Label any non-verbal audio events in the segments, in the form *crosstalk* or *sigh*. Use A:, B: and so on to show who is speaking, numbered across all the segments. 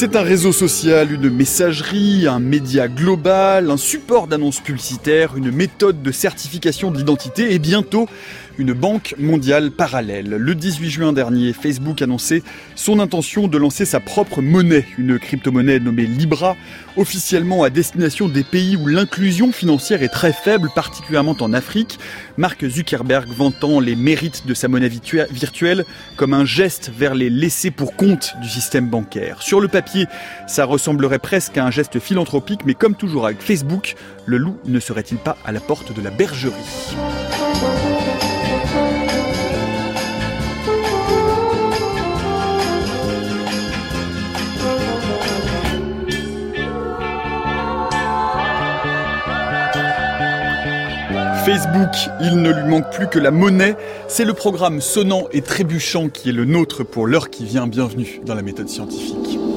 A: C'est un réseau social, une messagerie, un média global, un support d'annonces publicitaires, une méthode de certification de l'identité et bientôt une banque mondiale parallèle. Le 18 juin dernier, Facebook annonçait son intention de lancer sa propre monnaie, une crypto-monnaie nommée Libra, officiellement à destination des pays où l'inclusion financière est très faible, particulièrement en Afrique. Mark Zuckerberg vantant les mérites de sa monnaie virtuelle comme un geste vers les laissés pour compte du système bancaire. Sur le papier, ça ressemblerait presque à un geste philanthropique, mais comme toujours avec Facebook, le loup ne serait-il pas à la porte de la bergerie? Facebook, il ne lui manque plus que la monnaie. C'est le programme sonnant et trébuchant qui est le nôtre pour l'heure qui vient. Bienvenue dans la méthode scientifique.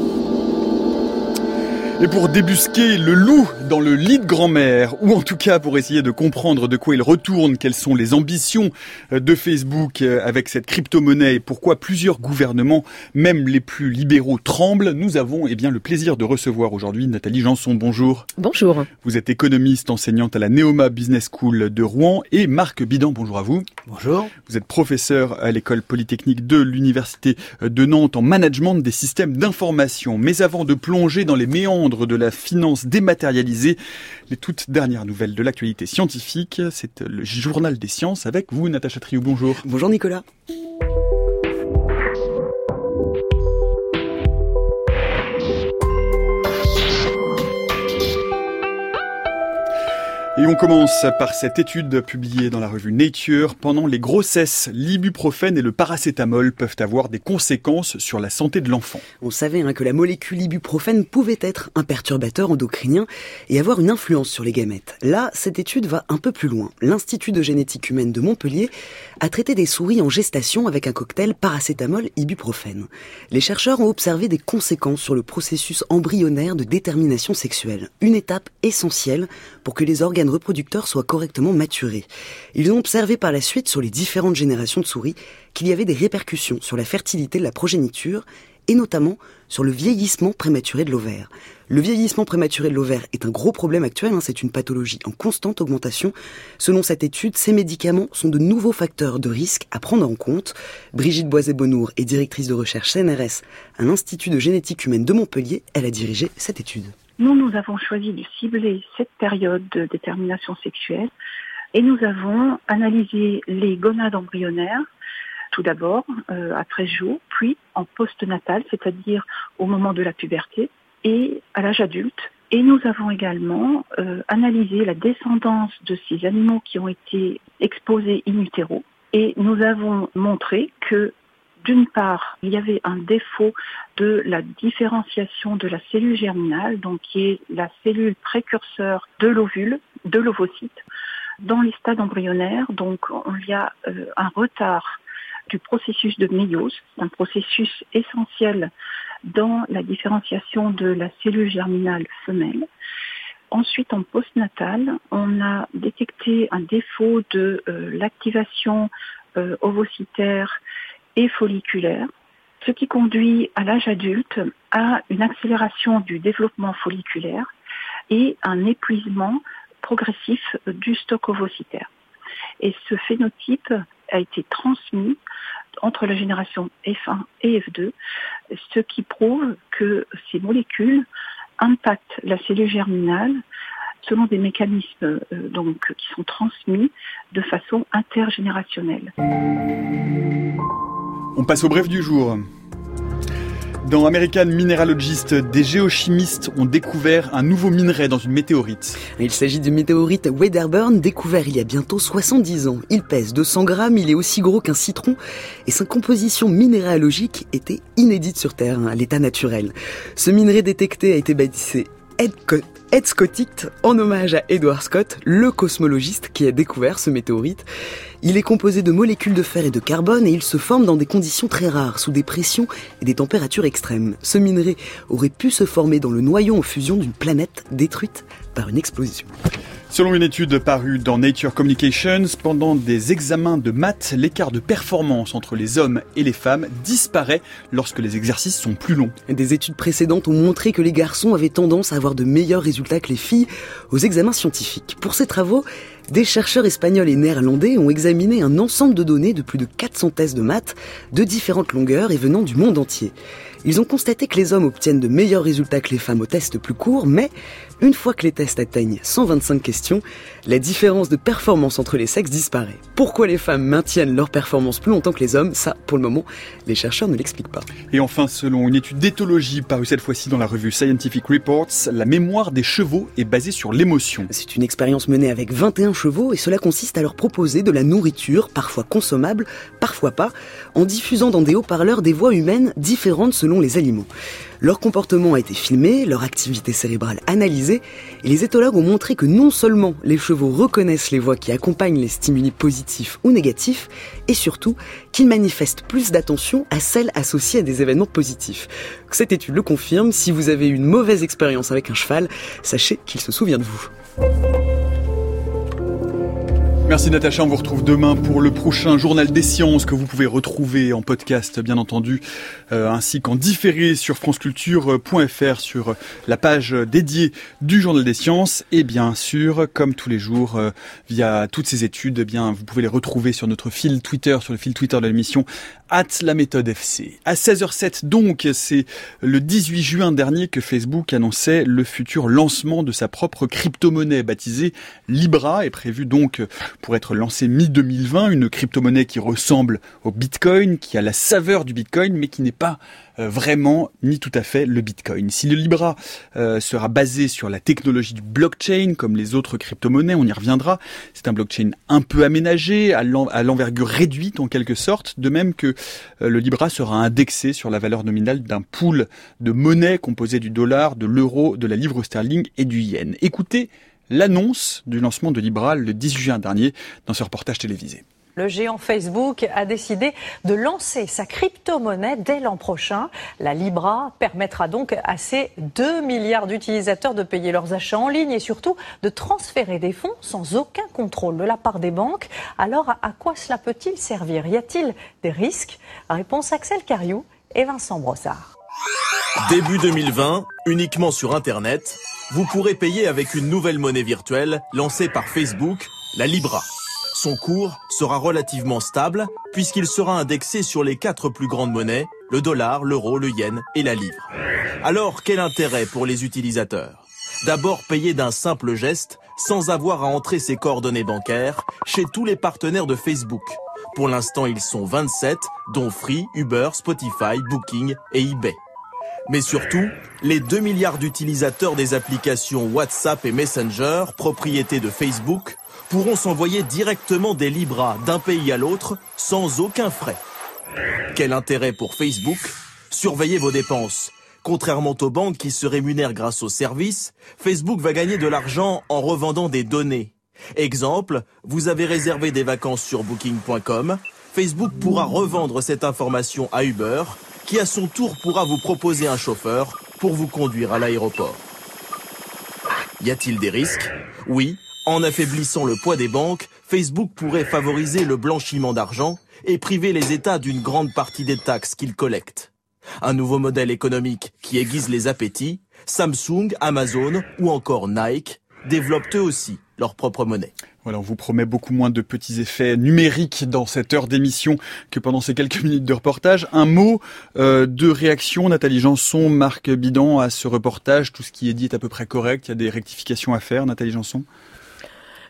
A: Et pour débusquer le loup dans le lit de grand-mère, ou en tout cas pour essayer de comprendre de quoi il retourne, quelles sont les ambitions euh, de Facebook euh, avec cette crypto-monnaie et pourquoi plusieurs gouvernements, même les plus libéraux, tremblent, nous avons eh bien, le plaisir de recevoir aujourd'hui Nathalie Janson. Bonjour.
B: Bonjour.
A: Vous êtes économiste, enseignante à la Neoma Business School de Rouen et Marc Bidan, bonjour à vous.
C: Bonjour.
A: Vous êtes professeur à l'école polytechnique de l'Université de Nantes en management des systèmes d'information. Mais avant de plonger dans les méandres de la finance dématérialisée. Les toutes dernières nouvelles de l'actualité scientifique, c'est le journal des sciences avec vous, Natacha Triou. Bonjour.
C: Bonjour Nicolas.
A: On commence par cette étude publiée dans la revue Nature. Pendant les grossesses, l'ibuprofène et le paracétamol peuvent avoir des conséquences sur la santé de l'enfant.
C: On savait hein, que la molécule ibuprofène pouvait être un perturbateur endocrinien et avoir une influence sur les gamètes. Là, cette étude va un peu plus loin. L'Institut de génétique humaine de Montpellier a traité des souris en gestation avec un cocktail paracétamol-ibuprofène. Les chercheurs ont observé des conséquences sur le processus embryonnaire de détermination sexuelle, une étape essentielle pour que les organes reproducteurs soient correctement maturés. Ils ont observé par la suite sur les différentes générations de souris qu'il y avait des répercussions sur la fertilité de la progéniture et notamment sur le vieillissement prématuré de l'ovaire. Le vieillissement prématuré de l'ovaire est un gros problème actuel, hein, c'est une pathologie en constante augmentation. Selon cette étude, ces médicaments sont de nouveaux facteurs de risque à prendre en compte. Brigitte Boiset-Bonour est directrice de recherche CNRS à l'Institut de génétique humaine de Montpellier. Elle a dirigé cette étude.
D: Nous, nous avons choisi de cibler cette période de détermination sexuelle et nous avons analysé les gonades embryonnaires tout d'abord euh, à 13 jours, puis en post-natal, c'est-à-dire au moment de la puberté et à l'âge adulte. Et nous avons également euh, analysé la descendance de ces animaux qui ont été exposés in utero et nous avons montré que d'une part, il y avait un défaut de la différenciation de la cellule germinale, donc qui est la cellule précurseur de l'ovule, de l'ovocyte, dans les stades embryonnaires. Donc, il y a euh, un retard du processus de méiose, un processus essentiel dans la différenciation de la cellule germinale femelle. Ensuite, en postnatal, on a détecté un défaut de euh, l'activation euh, ovocytaire et folliculaire, ce qui conduit à l'âge adulte à une accélération du développement folliculaire et un épuisement progressif du stock ovocytaire. Et ce phénotype a été transmis entre la génération F1 et F2, ce qui prouve que ces molécules impactent la cellule germinale selon des mécanismes euh, donc, qui sont transmis de façon intergénérationnelle.
A: On passe au bref du jour. Dans American Mineralogist, des géochimistes ont découvert un nouveau minerai dans une météorite.
C: Il s'agit du météorite Wedderburn, découvert il y a bientôt 70 ans. Il pèse 200 grammes, il est aussi gros qu'un citron, et sa composition minéralogique était inédite sur Terre, hein, à l'état naturel. Ce minerai détecté a été baptisé Ed Scottict en hommage à Edward Scott, le cosmologiste qui a découvert ce météorite. Il est composé de molécules de fer et de carbone et il se forme dans des conditions très rares, sous des pressions et des températures extrêmes. Ce minerai aurait pu se former dans le noyau en fusion d'une planète détruite par une explosion.
A: Selon une étude parue dans Nature Communications, pendant des examens de maths, l'écart de performance entre les hommes et les femmes disparaît lorsque les exercices sont plus longs.
C: Des études précédentes ont montré que les garçons avaient tendance à avoir de meilleurs résultats que les filles aux examens scientifiques. Pour ces travaux, des chercheurs espagnols et néerlandais ont examiné un ensemble de données de plus de 400 tests de maths de différentes longueurs et venant du monde entier. Ils ont constaté que les hommes obtiennent de meilleurs résultats que les femmes aux tests plus courts, mais une fois que les tests atteignent 125 questions, la différence de performance entre les sexes disparaît. Pourquoi les femmes maintiennent leur performance plus longtemps que les hommes? Ça, pour le moment, les chercheurs ne l'expliquent pas.
A: Et enfin, selon une étude d'éthologie parue cette fois-ci dans la revue Scientific Reports, la mémoire des chevaux est basée sur l'émotion.
C: C'est une expérience menée avec 21 et cela consiste à leur proposer de la nourriture, parfois consommable, parfois pas, en diffusant dans des haut-parleurs des voix humaines différentes selon les aliments. Leur comportement a été filmé, leur activité cérébrale analysée, et les éthologues ont montré que non seulement les chevaux reconnaissent les voix qui accompagnent les stimuli positifs ou négatifs, et surtout qu'ils manifestent plus d'attention à celles associées à des événements positifs. Cette étude le confirme, si vous avez une mauvaise expérience avec un cheval, sachez qu'il se souvient de vous.
A: Merci Natacha, on vous retrouve demain pour le prochain journal des sciences que vous pouvez retrouver en podcast bien entendu, euh, ainsi qu'en différé sur franceculture.fr sur la page dédiée du journal des sciences et bien sûr, comme tous les jours, euh, via toutes ces études, eh bien vous pouvez les retrouver sur notre fil Twitter, sur le fil Twitter de l'émission at la méthode FC. À 16h07 donc, c'est le 18 juin dernier que Facebook annonçait le futur lancement de sa propre crypto-monnaie baptisée Libra et prévu donc pour être lancée mi-2020, une crypto-monnaie qui ressemble au Bitcoin, qui a la saveur du Bitcoin mais qui n'est pas euh, vraiment ni tout à fait le Bitcoin. Si le Libra euh, sera basé sur la technologie du blockchain comme les autres crypto-monnaies, on y reviendra, c'est un blockchain un peu aménagé, à l'envergure réduite en quelque sorte, de même que euh, le Libra sera indexé sur la valeur nominale d'un pool de monnaies composé du dollar, de l'euro, de la livre sterling et du yen. Écoutez l'annonce du lancement de Libra le 18 juin dernier dans ce reportage télévisé.
B: Le géant Facebook a décidé de lancer sa crypto-monnaie dès l'an prochain. La Libra permettra donc à ses 2 milliards d'utilisateurs de payer leurs achats en ligne et surtout de transférer des fonds sans aucun contrôle de la part des banques. Alors à quoi cela peut-il servir? Y a-t-il des risques? Réponse Axel Cariou et Vincent Brossard.
E: Début 2020, uniquement sur Internet, vous pourrez payer avec une nouvelle monnaie virtuelle lancée par Facebook, la Libra. Son cours sera relativement stable puisqu'il sera indexé sur les quatre plus grandes monnaies, le dollar, l'euro, le yen et la livre. Alors, quel intérêt pour les utilisateurs? D'abord payer d'un simple geste sans avoir à entrer ses coordonnées bancaires chez tous les partenaires de Facebook. Pour l'instant, ils sont 27, dont Free, Uber, Spotify, Booking et eBay. Mais surtout, les 2 milliards d'utilisateurs des applications WhatsApp et Messenger, propriété de Facebook, pourront s'envoyer directement des Libras d'un pays à l'autre sans aucun frais. Quel intérêt pour Facebook? Surveillez vos dépenses. Contrairement aux banques qui se rémunèrent grâce aux services, Facebook va gagner de l'argent en revendant des données. Exemple, vous avez réservé des vacances sur booking.com, Facebook pourra revendre cette information à Uber, qui à son tour pourra vous proposer un chauffeur pour vous conduire à l'aéroport. Y a-t-il des risques Oui, en affaiblissant le poids des banques, Facebook pourrait favoriser le blanchiment d'argent et priver les États d'une grande partie des taxes qu'ils collectent. Un nouveau modèle économique qui aiguise les appétits, Samsung, Amazon ou encore Nike développent eux aussi leur propre monnaie.
A: Voilà, on vous promet beaucoup moins de petits effets numériques dans cette heure d'émission que pendant ces quelques minutes de reportage. Un mot euh, de réaction, Nathalie Janson, Marc Bidan, à ce reportage. Tout ce qui est dit est à peu près correct. Il y a des rectifications à faire, Nathalie Janson?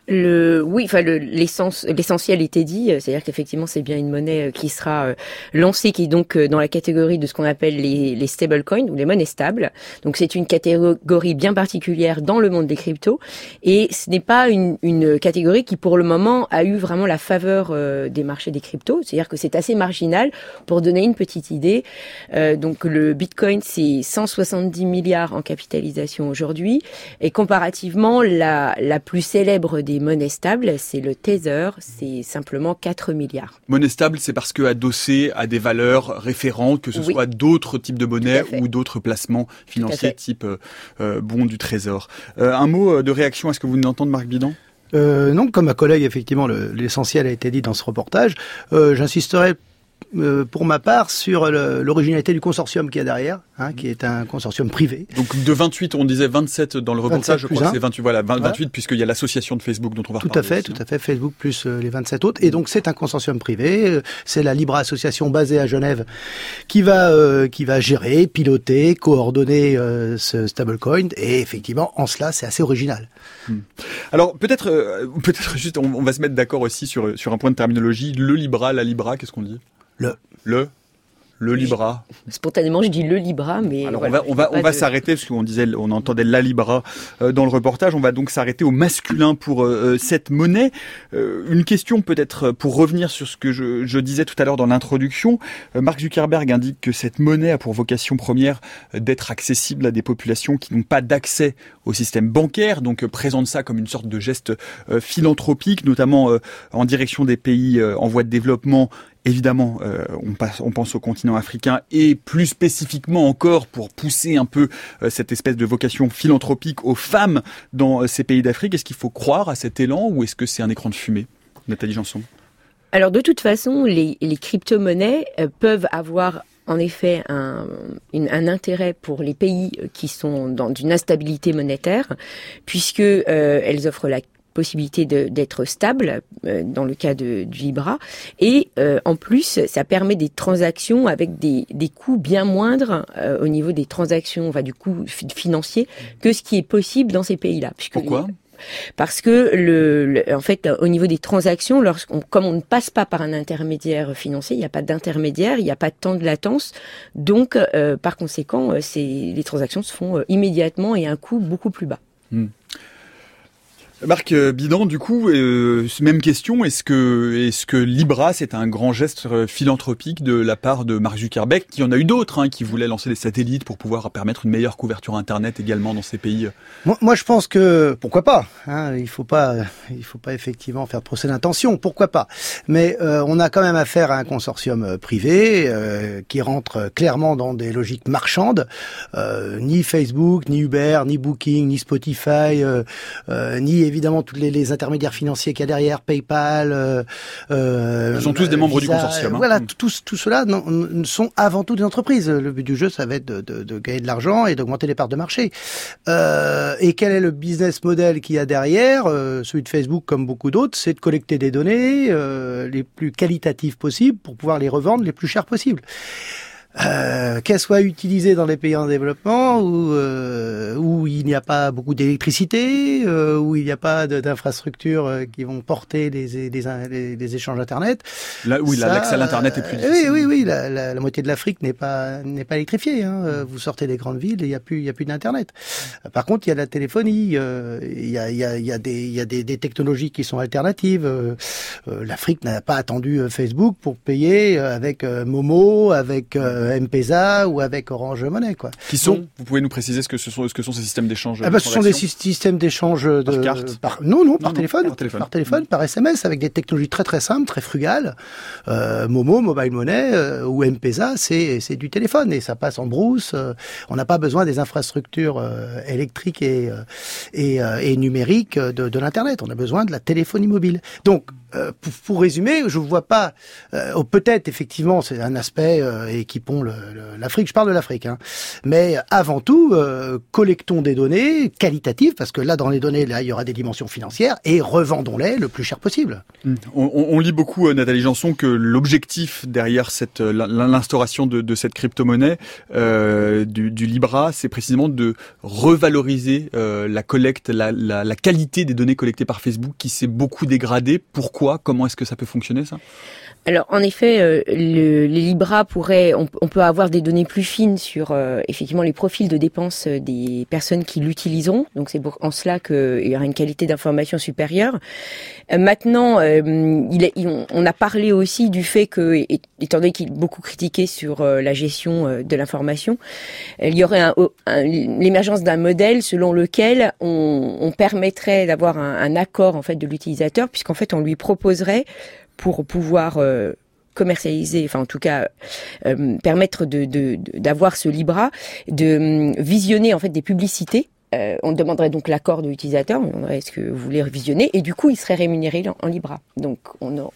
F: Le, oui, enfin l'essentiel était dit, euh, c'est-à-dire qu'effectivement c'est bien une monnaie euh, qui sera euh, lancée, qui est donc dans la catégorie de ce qu'on appelle les, les stablecoins ou les monnaies stables. Donc c'est une catégorie bien particulière dans le monde des cryptos et ce n'est pas une, une, catégorie qui pour le moment a eu vraiment la faveur des marchés des cryptos, c'est-à-dire que c'est assez marginal. Pour donner une petite idée, donc le Bitcoin c'est 170 milliards en capitalisation aujourd'hui et comparativement la, la plus célèbre des monnaies stables, c'est le Tether, c'est simplement 4 milliards.
A: Monnaie stable, c'est parce que adossé à des valeurs référentes, que ce soit d'autres types de monnaies ou d'autres placements financiers type euh, euh, bon du Trésor. Euh, un mot de réaction à ce que vous venez d'entendre, Marc Bidan?
G: Euh, non, comme ma collègue, effectivement, l'essentiel a été dit dans ce reportage. Euh, J'insisterai euh, pour ma part sur l'originalité du consortium qui y a derrière, hein, qui est un consortium privé.
A: Donc de 28, on disait 27 dans le reportage, je crois que c'est 28, voilà, 28 puisqu'il y a l'association de Facebook dont on va
G: tout
A: à
G: fait,
A: tout
G: à fait, Facebook plus euh, les 27 autres. Et donc c'est un consortium privé, euh, c'est la Libre Association basée à Genève qui va qui va gérer, piloter, coordonner ce stablecoin. Et effectivement, en cela, c'est assez original.
A: Hmm. Alors peut-être peut-être juste, on, on va se mettre d'accord aussi sur sur un point de terminologie. Le Libra, la Libra, qu'est-ce qu'on dit?
G: Le.
A: Le. Le Libra.
F: Spontanément, je dis le Libra, mais
A: alors on va on va on va s'arrêter parce qu'on disait on entendait la Libra euh, dans le reportage. On va donc s'arrêter au masculin pour euh, euh, cette monnaie. une question peut-être pour revenir sur ce que je, je disais tout à l'heure dans l'introduction. Mark Zuckerberg indique que cette monnaie a pour vocation première d'être accessible à des populations qui n'ont pas d'accès au système bancaire, donc présente ça comme une sorte de geste philanthropique, notamment en direction des pays en voie de développement Évidemment, euh, on, pense au continent africain et plus spécifiquement encore pour pousser un peu euh, cette espèce de vocation philanthropique aux femmes dans euh, ces pays d'Afrique. Est-ce qu'il faut croire à cet élan ou est-ce que c'est un écran de fumée Nathalie Janson?
F: Alors de toute façon, les, crypto-monnaies peuvent avoir en effet un, un, intérêt pour les pays qui sont dans une instabilité monétaire, puisque elles offrent la possibilité d'être stable euh, dans le cas de, du Libra et euh, en plus ça permet des transactions avec des, des coûts bien moindres euh, au niveau des transactions va du coût financier que ce qui est possible dans ces pays-là.
A: Pourquoi?
F: Parce que le, en fait au niveau des transactions lorsqu'on comme on ne passe pas par un intermédiaire financier il n'y a pas d'intermédiaire il n'y a pas de temps de latence donc par conséquent les transactions se font immédiatement et à un coût beaucoup plus bas hmm.
A: Marc euh, Bidan, du coup, euh, même question, est-ce que, est-ce que Libra, c'est un grand geste euh, philanthropique de la part de Mark Zuckerberg, qui en a eu d'autres, hein, qui voulaient lancer des satellites pour pouvoir permettre une meilleure couverture Internet également dans ces pays
G: Moi, moi je pense que, pourquoi pas hein, Il faut pas, il faut pas effectivement faire procès d'intention, pourquoi pas Mais euh, on a quand même affaire à un consortium privé euh, qui rentre clairement dans des logiques marchandes. ni Facebook, ni Uber, ni Booking, ni Spotify, ni évidemment tous les, intermédiaires financiers qu'il y a derrière, PayPal. Euh,
A: euh Ils sont tous des membres du consortium.
G: Hein. Voilà, mm. tous tout cela sont avant tout des entreprises. Le but du jeu, ça va être de, de, de gagner de l'argent et d'augmenter les parts de marché. Euh, et quel est le business model qu'il y a derrière euh, Celui de Facebook, comme beaucoup d'autres, c'est de collecter des données euh, les plus qualitatives possibles pour pouvoir les revendre les plus chères possibles euh, qu'elle soit utilisée dans les pays en développement où, euh, où il n'y a pas beaucoup d'électricité, euh, où il n'y a pas d'infrastructures euh, qui vont porter les, les, les, échanges Internet.
A: Là, oui, l'accès à l'internet est plus
G: difficile. Oui, oui, oui. La, la, la moitié de l'Afrique n'est pas n'est pas électrifiée. Hein. Vous sortez des grandes villes, il n'y a plus il y a plus d'internet. Par contre, il y a la téléphonie, euh, il y a il y a il y a des il y a des, des technologies qui sont alternatives. L'Afrique n'a pas attendu Facebook pour payer avec Momo, avec euh, M-Pesa ou avec Orange Money, quoi.
A: Qui sont Vous pouvez nous préciser ce que ce sont, ce que sont ces systèmes d'échange
G: ah bah, Ce sont des systèmes d'échange de
A: par carte.
G: non, non, par téléphone, par téléphone, par téléphone, par SMS, avec des technologies très très simples, très frugales. Euh, Momo, Mobile Money euh, ou M-Pesa, c'est du téléphone et ça passe en brousse. Euh, on n'a pas besoin des infrastructures euh, électriques et et, et numériques de, de l'internet. On a besoin de la téléphonie mobile. Donc pour, pour, résumer, je ne vois pas. Euh, Peut-être effectivement, c'est un aspect euh, et qui l'Afrique. Je parle de l'Afrique, hein. mais avant tout, euh, collectons des données qualitatives parce que là, dans les données, là, il y aura des dimensions financières et revendons-les le plus cher possible.
A: Mmh. On, lit beaucoup, euh, Nathalie Janson, que l'objectif derrière euh, l'instauration de, cette crypto-monnaie du, Libra, c'est précisément de revaloriser la collecte, la, la qualité des données collectées par Facebook qui s'est beaucoup dégradée. Pourquoi? Comment est-ce que ça peut fonctionner ça?
F: Alors en effet, euh, le, les Libra pourraient, on, on peut avoir des données plus fines sur effectivement les profils de dépenses des personnes qui l'utiliseront. Donc c'est en cela qu'il y aura une qualité d'information supérieure. maintenant, on a parlé aussi du fait que, étant donné qu'il est beaucoup critiqué sur la gestion de l'information, il y aurait l'émergence d'un modèle selon lequel on, on permettrait d'avoir un, un, accord en fait de l'utilisateur, puisqu'en fait on lui proposerait pour pouvoir euh, commercialiser, enfin en tout cas euh, permettre de d'avoir ce Libra, de hum, visionner en fait des publicités. Euh, on demanderait donc l'accord de l'utilisateur, on demanderait est-ce que vous voulez visionner, et du coup il serait rémunéré en, Libra. Donc on,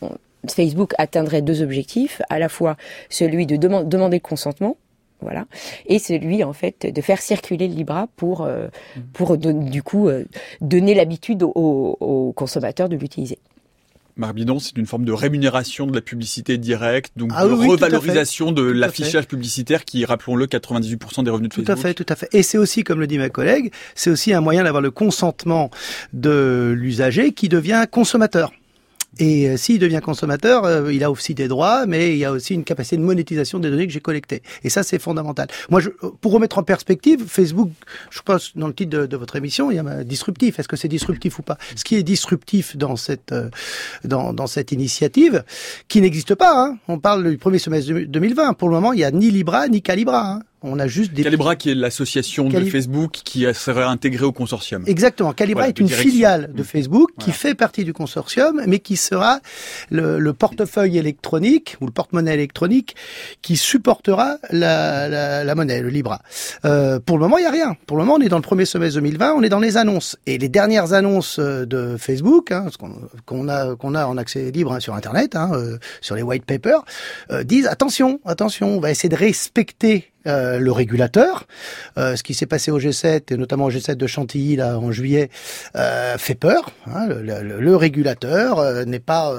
F: Facebook atteindrait deux objectifs, à la fois celui de demander le consentement, voilà, et celui en fait de faire circuler le Libra pour euh, pour du coup donner l'habitude aux, consommateurs de l'utiliser.
A: Marc Bidon, c'est une forme de rémunération de la publicité directe, donc ah de revalorisation de l'affichage publicitaire qui, rappelons-le, 98% des revenus de
G: Facebook. Tout à fait, tout à fait. Et c'est aussi, comme le dit ma collègue, c'est aussi un moyen d'avoir le consentement de l'usager qui devient consommateur. Et euh, s'il devient consommateur, euh, il a aussi des droits, mais il y a aussi une capacité de monétisation des données que j'ai collectées. Et ça, c'est fondamental. Moi, je, pour remettre en perspective, Facebook, je pense dans le titre de, votre émission, il y a disruptif. Est-ce que c'est disruptif ou pas? Ce qui est disruptif dans cette euh, dans, dans cette initiative, qui n'existe pas. Hein. On parle du premier semestre 2020. Pour le moment, il y a ni Libra ni Calibra. Hein. On a juste des...
A: Calibra qui est l'association de Facebook qui serait intégrée au consortium.
G: Exactement. Calibra est une filiale de mm. Facebook qui fait partie du consortium, mais qui sera le, portefeuille électronique ou le porte-monnaie électronique qui supportera la, monnaie, le Libra. Euh, pour le moment, il n'y a rien. Pour le moment, on est dans le premier semestre 2020, on est dans les annonces. Et les dernières annonces euh, de Facebook, hein, qu'on a, qu'on a en accès libre hein, sur Internet, hein, euh, sur les white papers, disent attention, attention, on va essayer de respecter euh, le régulateur. Euh, ce qui s'est passé au G7 et notamment au G7 de Chantilly là en juillet euh, fait peur. Hein, le, régulateur euh, n'est pas,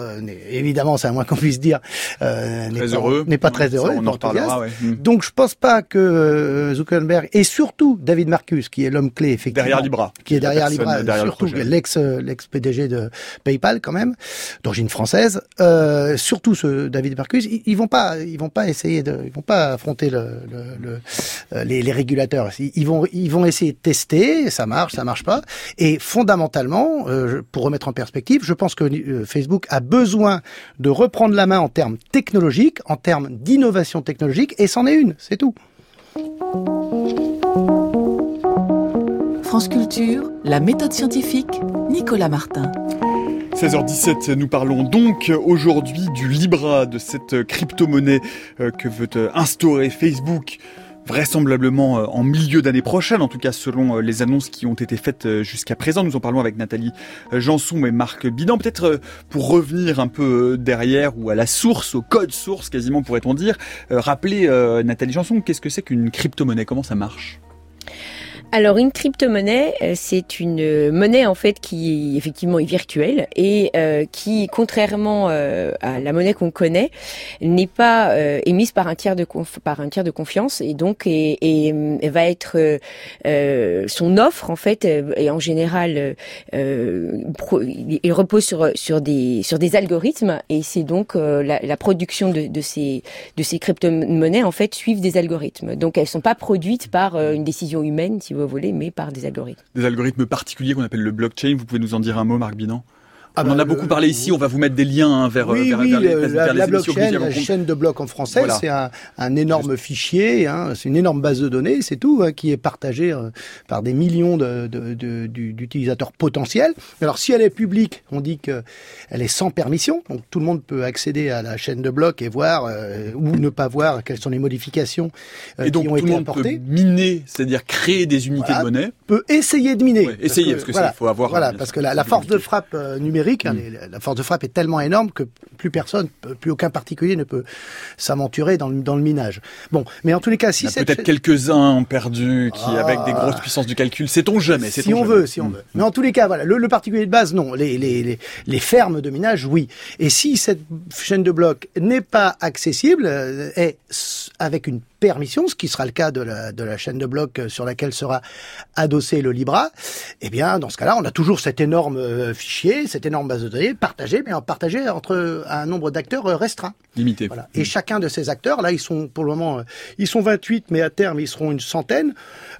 G: évidemment, c'est à moins qu'on puisse dire,
A: n'est pas, heureux.
G: N'est pas très heureux.
A: on en reparlera,
G: hmm. Donc je pense pas que Zuckerberg et surtout David Marcus, qui est l'homme clé effectivement,
A: derrière Libra,
G: qui est derrière Libra, surtout l'ex l'ex PDG de PayPal quand même, d'origine française, surtout ce David Marcus, ils, vont pas, ils vont pas essayer de, ils vont pas affronter le, le euh, les, régulateurs. Ils vont, essayer de tester, ça marche, ça marche pas. Et fondamentalement, euh, pour remettre en perspective, je pense que euh, Facebook a besoin de reprendre la main en termes technologiques, en termes d'innovation technologique, et c'en est une, c'est tout.
H: France Culture, la méthode scientifique, Nicolas Martin.
A: 16h17, nous parlons donc aujourd'hui du Libra, de cette crypto-monnaie euh, que veut euh, instaurer Facebook vraisemblablement euh, en milieu d'année prochaine, en tout cas selon les annonces qui ont été faites jusqu'à présent. Nous en parlons avec Nathalie Janson et Marc Bidan. Peut-être pour revenir un peu derrière ou à la source, au code source quasiment pourrait-on dire, rappeler Nathalie Janson, qu'est-ce que c'est qu'une crypto-monnaie? Comment ça marche?
F: Alors une crypto-monnaie, euh, c'est une euh, monnaie en fait qui effectivement est virtuelle et euh, qui, contrairement à la monnaie qu'on connaît, n'est pas émise par un tiers de par un tiers de confiance et donc et, va être son offre en fait et en général il repose sur sur des sur des algorithmes et c'est donc la, la, production de, de ces de ces crypto-monnaies en fait suivent des algorithmes. Donc elles sont pas produites par une décision humaine si vous mais par des algorithmes.
A: Des algorithmes particuliers qu'on appelle le blockchain. Vous pouvez nous en dire un mot, Marc Binan? Ah on en a bah, beaucoup parlé ici, on va vous mettre des liens hein, vers,
G: oui,
A: vers,
G: oui,
A: vers,
G: les, la, la blockchain, la chaîne de blocs en français, c'est un, un, énorme fichier, hein, c'est une énorme base de données, c'est tout, hein, qui est partagée euh, par des millions d'utilisateurs de, de, potentiels. Alors si elle est publique, on dit qu'elle est sans permission, donc tout le monde peut accéder à la chaîne de blocs et voir euh, ou ne pas voir quelles sont les modifications
A: euh, et donc, qui ont tout été le monde apportées. Peut miner, c'est-à-dire créer des unités de monnaie.
G: Peut essayer de miner.
A: essayer, parce que, parce que faut avoir.
G: Voilà, parce que la, la force de frappe numérique Hein, mm. la force de frappe est tellement énorme que plus personne, plus aucun particulier ne peut s'aventurer dans le, dans le minage. Bon, mais en tous les cas, si
A: c'est peut-être quelques-uns ont perdu qui ah. avec des grosses puissances du calcul, sait-on jamais.
G: Si on veut, si on mm. veut. Mais en tous les cas, voilà, le, particulier de base, non. Les, les, les, les, fermes de minage, oui. Et si cette chaîne de blocs n'est pas accessible, euh, est avec une permission, ce qui sera le cas de la, de la chaîne de blocs sur laquelle sera adossé le Libra, eh bien, dans ce cas-là, on a toujours cet énorme euh, fichier, cette énorme base de données partagée, mais partagée entre un nombre d'acteurs restreint.
A: Limité.
G: Voilà. Et chacun de ces acteurs, là, ils sont pour le moment, ils sont 28, mais à terme, ils seront une centaine,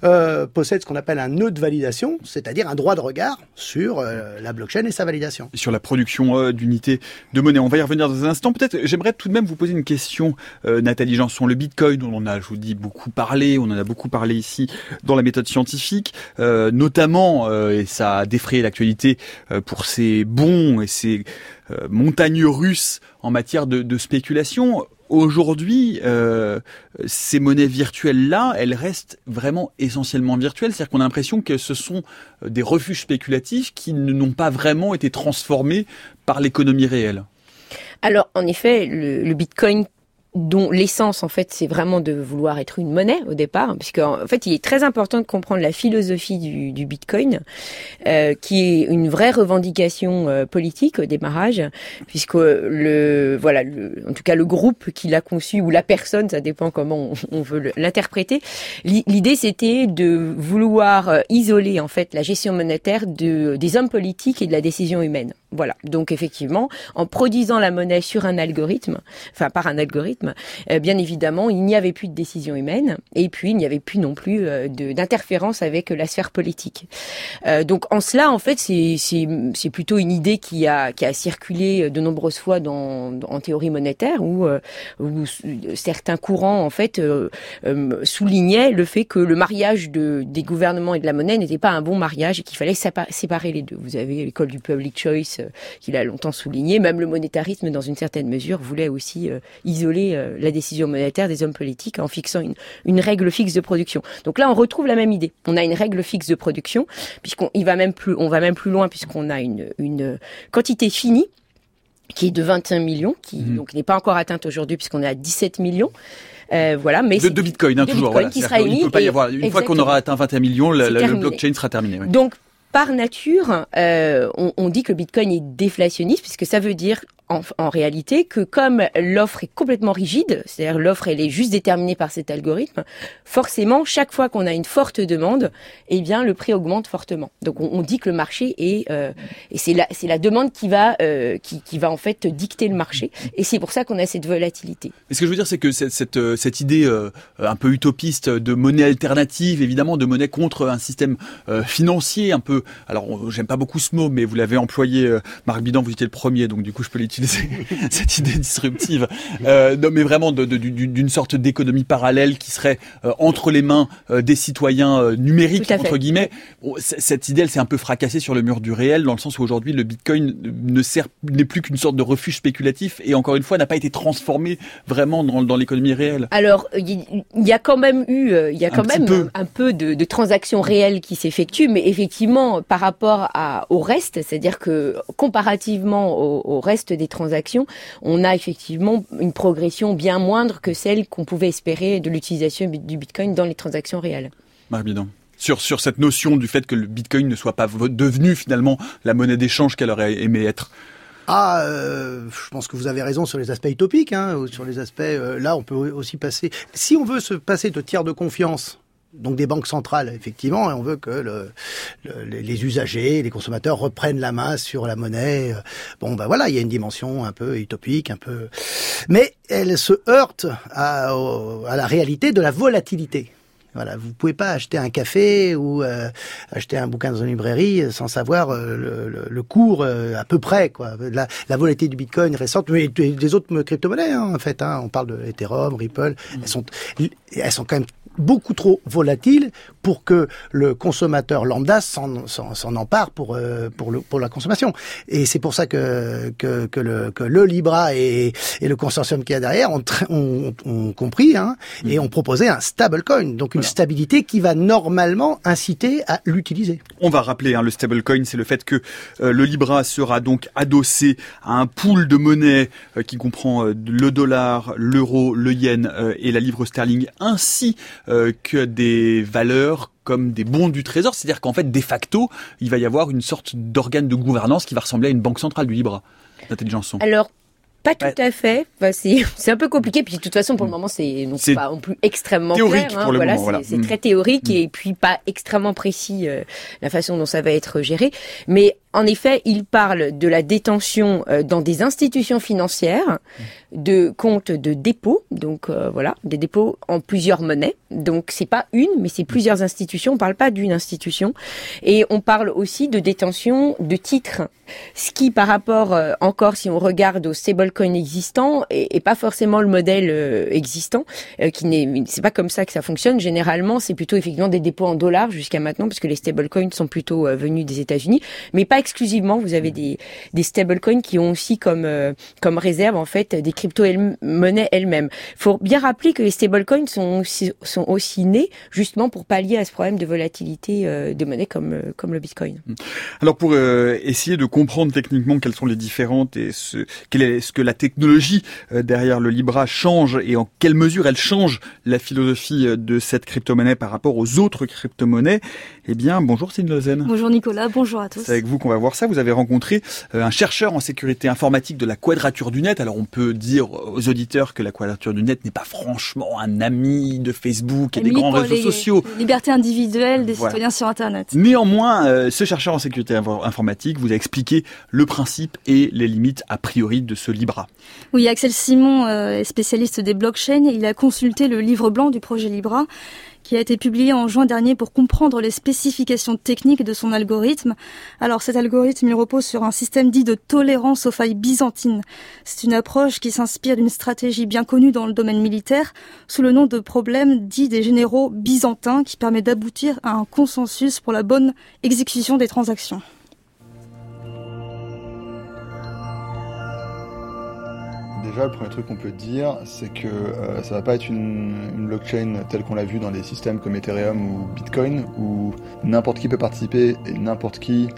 G: euh, possède ce qu'on appelle un nœud de validation, c'est-à-dire un droit de regard sur euh, la blockchain et sa validation.
A: sur la production euh, d'unités de monnaie. On va y revenir dans un instant. Peut-être, j'aimerais tout de même vous poser une question, euh, Nathalie Janson. Le Bitcoin, dont on je vous dis, beaucoup parlé, on en a beaucoup parlé ici dans la méthode scientifique, notamment, et ça a défrayé l'actualité pour ses bons et ses montagnes russes en matière de, spéculation aujourd'hui, euh, ces monnaies virtuelles-là, elles restent vraiment essentiellement virtuelles. C'est-à-dire qu'on a l'impression que ce sont euh, des refuges spéculatifs qui n'ont pas vraiment été transformés par l'économie réelle.
F: Alors, en effet, le Bitcoin dont l'essence en fait c'est vraiment de vouloir être une monnaie au départ puisque en fait il est très important de comprendre la philosophie du, du Bitcoin euh, qui est une vraie revendication euh, politique au démarrage puisque le voilà le, en tout cas le groupe qui l'a conçu ou la personne ça dépend comment on, veut l'interpréter l'idée c'était de vouloir euh, isoler en fait la gestion monétaire de, des hommes politiques et de la décision humaine voilà. Donc effectivement, en produisant la monnaie sur un algorithme, enfin par un algorithme, euh, bien évidemment, il n'y avait plus de décision humaine et puis il n'y avait plus non plus euh, d'interférence avec la sphère politique. Euh, donc en cela, en fait, c'est plutôt une idée qui a circulé de nombreuses fois en théorie monétaire où, certains courants en fait soulignaient le fait que le mariage de, des gouvernements et de la monnaie n'était pas un bon mariage et qu'il fallait séparer les deux. Vous avez l'école du public choice euh, qu'il a longtemps souligné. Même le monétarisme, dans une certaine mesure, voulait aussi euh, isoler euh, la décision monétaire des hommes politiques en fixant une, une règle fixe de production. Donc là, on retrouve la même idée. On a une règle fixe de production, puisqu'on va même plus, on va même plus loin, puisqu'on a une, une quantité finie qui est de 25 millions, qui mmh. donc n'est pas encore atteinte aujourd'hui puisqu'on est à 17 millions. Euh, voilà, mais
A: de, de Bitcoin, hein,
F: de
A: toujours.
F: Bitcoin
A: voilà.
F: qui sera émis.
A: Il peut pas y avoir une fois qu'on aura atteint 21 millions, le, le blockchain sera terminé. Oui.
F: Donc par nature, euh, on, on, dit que le Bitcoin est déflationniste, puisque ça veut dire en, en, réalité que comme l'offre est complètement rigide, c'est-à-dire l'offre elle est juste déterminée par cet algorithme, forcément chaque fois qu'on a une forte demande, eh bien le prix augmente fortement. Donc on, dit que le marché est euh, et c'est la c'est la demande qui va euh, qui, qui va en fait dicter le marché et c'est pour ça qu'on a cette volatilité.
A: Et ce que je veux dire c'est que cette cette, euh, cette idée euh, un peu utopiste de monnaie alternative, évidemment de monnaie contre un système euh, financier un peu. Alors j'aime pas beaucoup ce mot, mais vous l'avez employé, Marc Bidan, vous étiez le premier, donc du coup je peux l'utiliser *laughs* cette idée disruptive, euh, non, mais vraiment d'une sorte d'économie parallèle qui serait euh, entre les mains euh, des citoyens numériques entre guillemets. Cette idée, elle s'est un peu fracassée sur le mur du réel, dans le sens où aujourd'hui le Bitcoin ne sert n'est plus qu'une sorte de refuge spéculatif et encore une fois n'a pas été transformé vraiment dans, dans l'économie réelle.
F: Alors il y, a quand même eu, il y a quand un même peu. un peu de, de transactions réelles qui s'effectuent, mais effectivement par rapport à, au reste, c'est-à-dire que comparativement au, au reste des transactions, on a effectivement une progression bien moindre que celle qu'on pouvait espérer de l'utilisation du Bitcoin dans les transactions réelles.
A: Sur, sur cette notion du fait que le Bitcoin ne soit pas devenu finalement la monnaie d'échange qu'elle aurait aimé être
G: ah, euh, je pense que vous avez raison sur les aspects utopiques, hein, sur les aspects. Euh, là, on peut aussi passer. Si on veut se passer de tiers de confiance donc des banques centrales, effectivement, et on veut que le, le, les usagers, les consommateurs reprennent la main sur la monnaie. Bon, ben voilà, il y a une dimension un peu utopique, un peu, mais elle se heurte à, à la réalité de la volatilité. Voilà, vous pouvez pas acheter un café ou euh, acheter un bouquin dans une librairie sans savoir euh, le, le, le, cours euh, à peu près. Quoi. La, la volatilité du Bitcoin récente, mais des autres crypto-monnaies hein, en fait. Hein, on parle de Ethereum, Ripple, mmh. elles sont elles sont quand même beaucoup trop volatile pour que le consommateur lambda s'en empare pour, euh, pour, le, pour la consommation. Et c'est pour ça que, que, que, le, que le Libra et, et le consortium qu'il y a derrière ont, ont, ont compris hein, et mhm. ont proposé un stablecoin, donc une. Stabilité qui va normalement inciter à l'utiliser.
A: On va rappeler, hein, le stablecoin, c'est le fait que euh, le Libra sera donc adossé à un pool de monnaie euh, qui comprend euh, le dollar, l'euro, le yen euh, et la livre sterling, ainsi euh, que des valeurs comme des bons du trésor, c'est-à-dire qu'en fait, de facto, il va y avoir une sorte d'organe de gouvernance qui va ressembler à une banque centrale du Libra.
F: Alors, Pas tout à fait. Enfin, *laughs* c'est un peu compliqué. Puis de toute façon, pour le mm. moment, c'est non pas non plus extrêmement
A: théorique
F: clair.
A: Hein.
F: voilà,
A: voilà.
F: c'est très théorique et puis pas extrêmement précis la façon dont ça va être géré. Mais en effet, il parle de la détention euh, dans des institutions financières, de comptes de dépôt, donc euh, voilà, des dépôts en plusieurs monnaies. Donc c'est pas une, mais c'est plusieurs institutions. On parle pas d'une institution, et on parle aussi de détention de titres, ce qui, par rapport euh, encore, si on regarde aux stablecoins existants, et, pas forcément le modèle existant, qui n'est, c'est pas comme ça que ça fonctionne. Généralement, c'est plutôt effectivement des dépôts en dollars jusqu'à maintenant, parce que les stablecoins sont plutôt venus des États-Unis, exclusivement. Vous avez des, des stablecoins qui ont aussi comme, euh, comme réserve en fait des crypto-monnaies elles-mêmes. Il faut bien rappeler que les stablecoins sont aussi, sont aussi nés justement pour pallier à ce problème de volatilité euh, de monnaie comme, euh, comme le Bitcoin. Mmh.
A: Alors pour essayer de comprendre techniquement quelles sont les différentes et ce, quel est ce que la technologie derrière le Libra change et en quelle mesure elle change la philosophie de cette crypto-monnaie par rapport aux autres crypto-monnaies, eh bien bonjour Céline Lozen.
I: Bonjour Nicolas, bonjour à tous
A: avec vous qu'on va voir ça. Vous avez rencontré euh, un chercheur en sécurité informatique de la Quadrature du Net. Alors on peut dire aux auditeurs que la Quadrature du Net n'est pas franchement un ami de Facebook et des grands réseaux sociaux.
I: Liberté individuelle des citoyens sur Internet.
A: Néanmoins, euh, ce chercheur en sécurité informatique vous a expliqué le principe et les limites a priori de ce Libra.
I: Oui, Axel Simon euh, est spécialiste des blockchains. Il a consulté le livre blanc du projet Libra qui a été publié en juin dernier pour comprendre les spécifications techniques de son algorithme. Alors cet algorithme, il repose sur un système dit de tolérance aux failles byzantines. C'est une approche qui s'inspire d'une stratégie bien connue dans le domaine militaire sous le nom de problème dit des généraux byzantins qui permet d'aboutir à un consensus pour la bonne exécution des transactions.
J: Déjà, le premier truc qu'on peut dire, c'est que euh, ça va pas être une, blockchain telle qu'on l'a vu dans des systèmes comme Ethereum ou Bitcoin, où n'importe qui peut participer et n'importe qui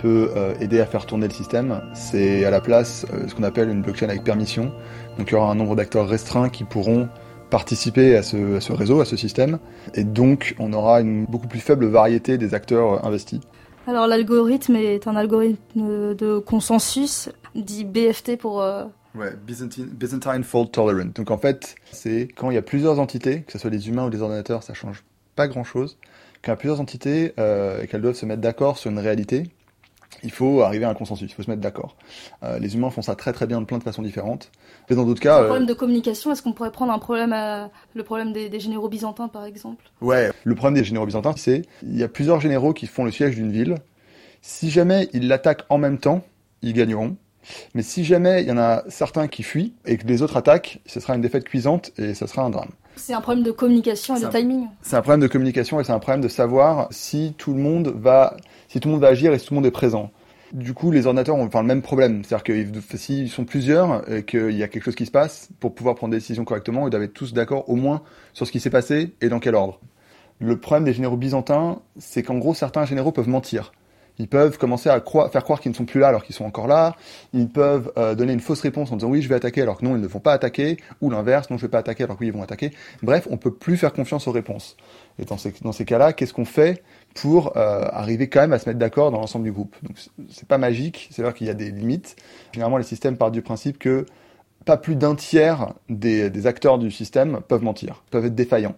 J: peut euh, aider à faire tourner le système. C'est à la place euh, ce qu'on appelle une blockchain avec permission. Donc il y aura un nombre d'acteurs restreints qui pourront participer à ce, à ce, réseau, à ce système, et donc on aura une beaucoup plus faible variété des acteurs investis.
I: Alors l'algorithme est un algorithme de consensus, dit BFT pour
J: Ouais, Byzantine, Byzantine Fault Tolerant. Donc en fait, c'est quand il y a plusieurs entités, que ce soit des humains ou des ordinateurs, ça change pas grand chose. Quand il y a plusieurs entités euh, et qu'elles doivent se mettre d'accord sur une réalité, il faut arriver à un consensus, il faut se mettre d'accord. Euh, les humains font ça très très bien de plein de façons différentes. Mais dans d'autres cas.
I: Problème euh, de communication, est-ce qu'on pourrait prendre un problème, à... le problème des, des, généraux byzantins par exemple?
J: Ouais, le problème des généraux byzantins, c'est il y a plusieurs généraux qui font le siège d'une ville. Si jamais ils l'attaquent en même temps, ils gagneront. Mais si jamais il y en a certains qui fuient et que les autres attaquent, ce sera une défaite cuisante et ce sera un drame.
I: C'est un problème de communication et de timing.
J: C'est un problème de communication et c'est un problème de savoir si tout le monde va, si tout le monde va agir et si tout le monde est présent. Du coup, les ordinateurs ont enfin, le même problème. C'est-à-dire que s'ils sont plusieurs et qu'il y a quelque chose qui se passe, pour pouvoir prendre des décisions correctement, ils doivent être tous d'accord au moins sur ce qui s'est passé et dans quel ordre. Le problème des généraux byzantins, c'est qu'en gros, certains généraux peuvent mentir. Ils peuvent commencer à faire croire qu'ils ne sont plus là alors qu'ils sont encore là. Ils peuvent euh, donner une fausse réponse en disant oui, je vais attaquer alors que non, ils ne vont pas attaquer. Ou l'inverse, non, je vais pas attaquer alors que oui, ils vont attaquer. Bref, on peut plus faire confiance aux réponses. Et dans ces, dans ces cas-là, qu'est-ce qu'on fait pour euh, arriver quand même à se mettre d'accord dans l'ensemble du groupe? Donc c'est pas magique, c'est vrai qu'il y a des limites. Généralement, les systèmes partent du principe que pas plus d'un tiers des, des acteurs du système peuvent mentir, peuvent être défaillants.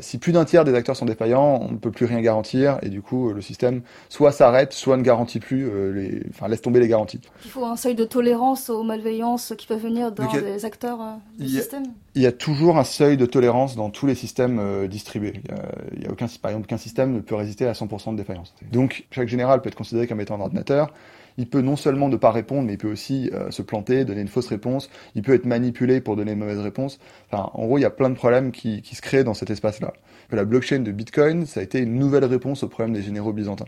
J: Si plus d'un tiers des acteurs sont défaillants, on ne peut plus rien garantir et du coup le système soit s'arrête, soit ne garantit plus, euh, les... enfin laisse tomber les garanties.
I: Il faut un seuil de tolérance aux malveillances qui peuvent venir dans les acteurs euh, du système.
J: Il y a toujours un seuil de tolérance dans tous les systèmes euh, distribués. Il y, a, aucun, par exemple, aucun système ne peut résister à 100% de défaillance. Donc chaque général peut être considéré comme étant un ordinateur il peut non seulement ne pas répondre, mais il peut aussi euh, se planter, donner une fausse réponse, il peut être manipulé pour donner une mauvaise réponse. Enfin, en gros, il y a plein de problèmes qui, se créent dans cet espace-là. La blockchain de Bitcoin, ça a été une nouvelle réponse au problème des généraux byzantins.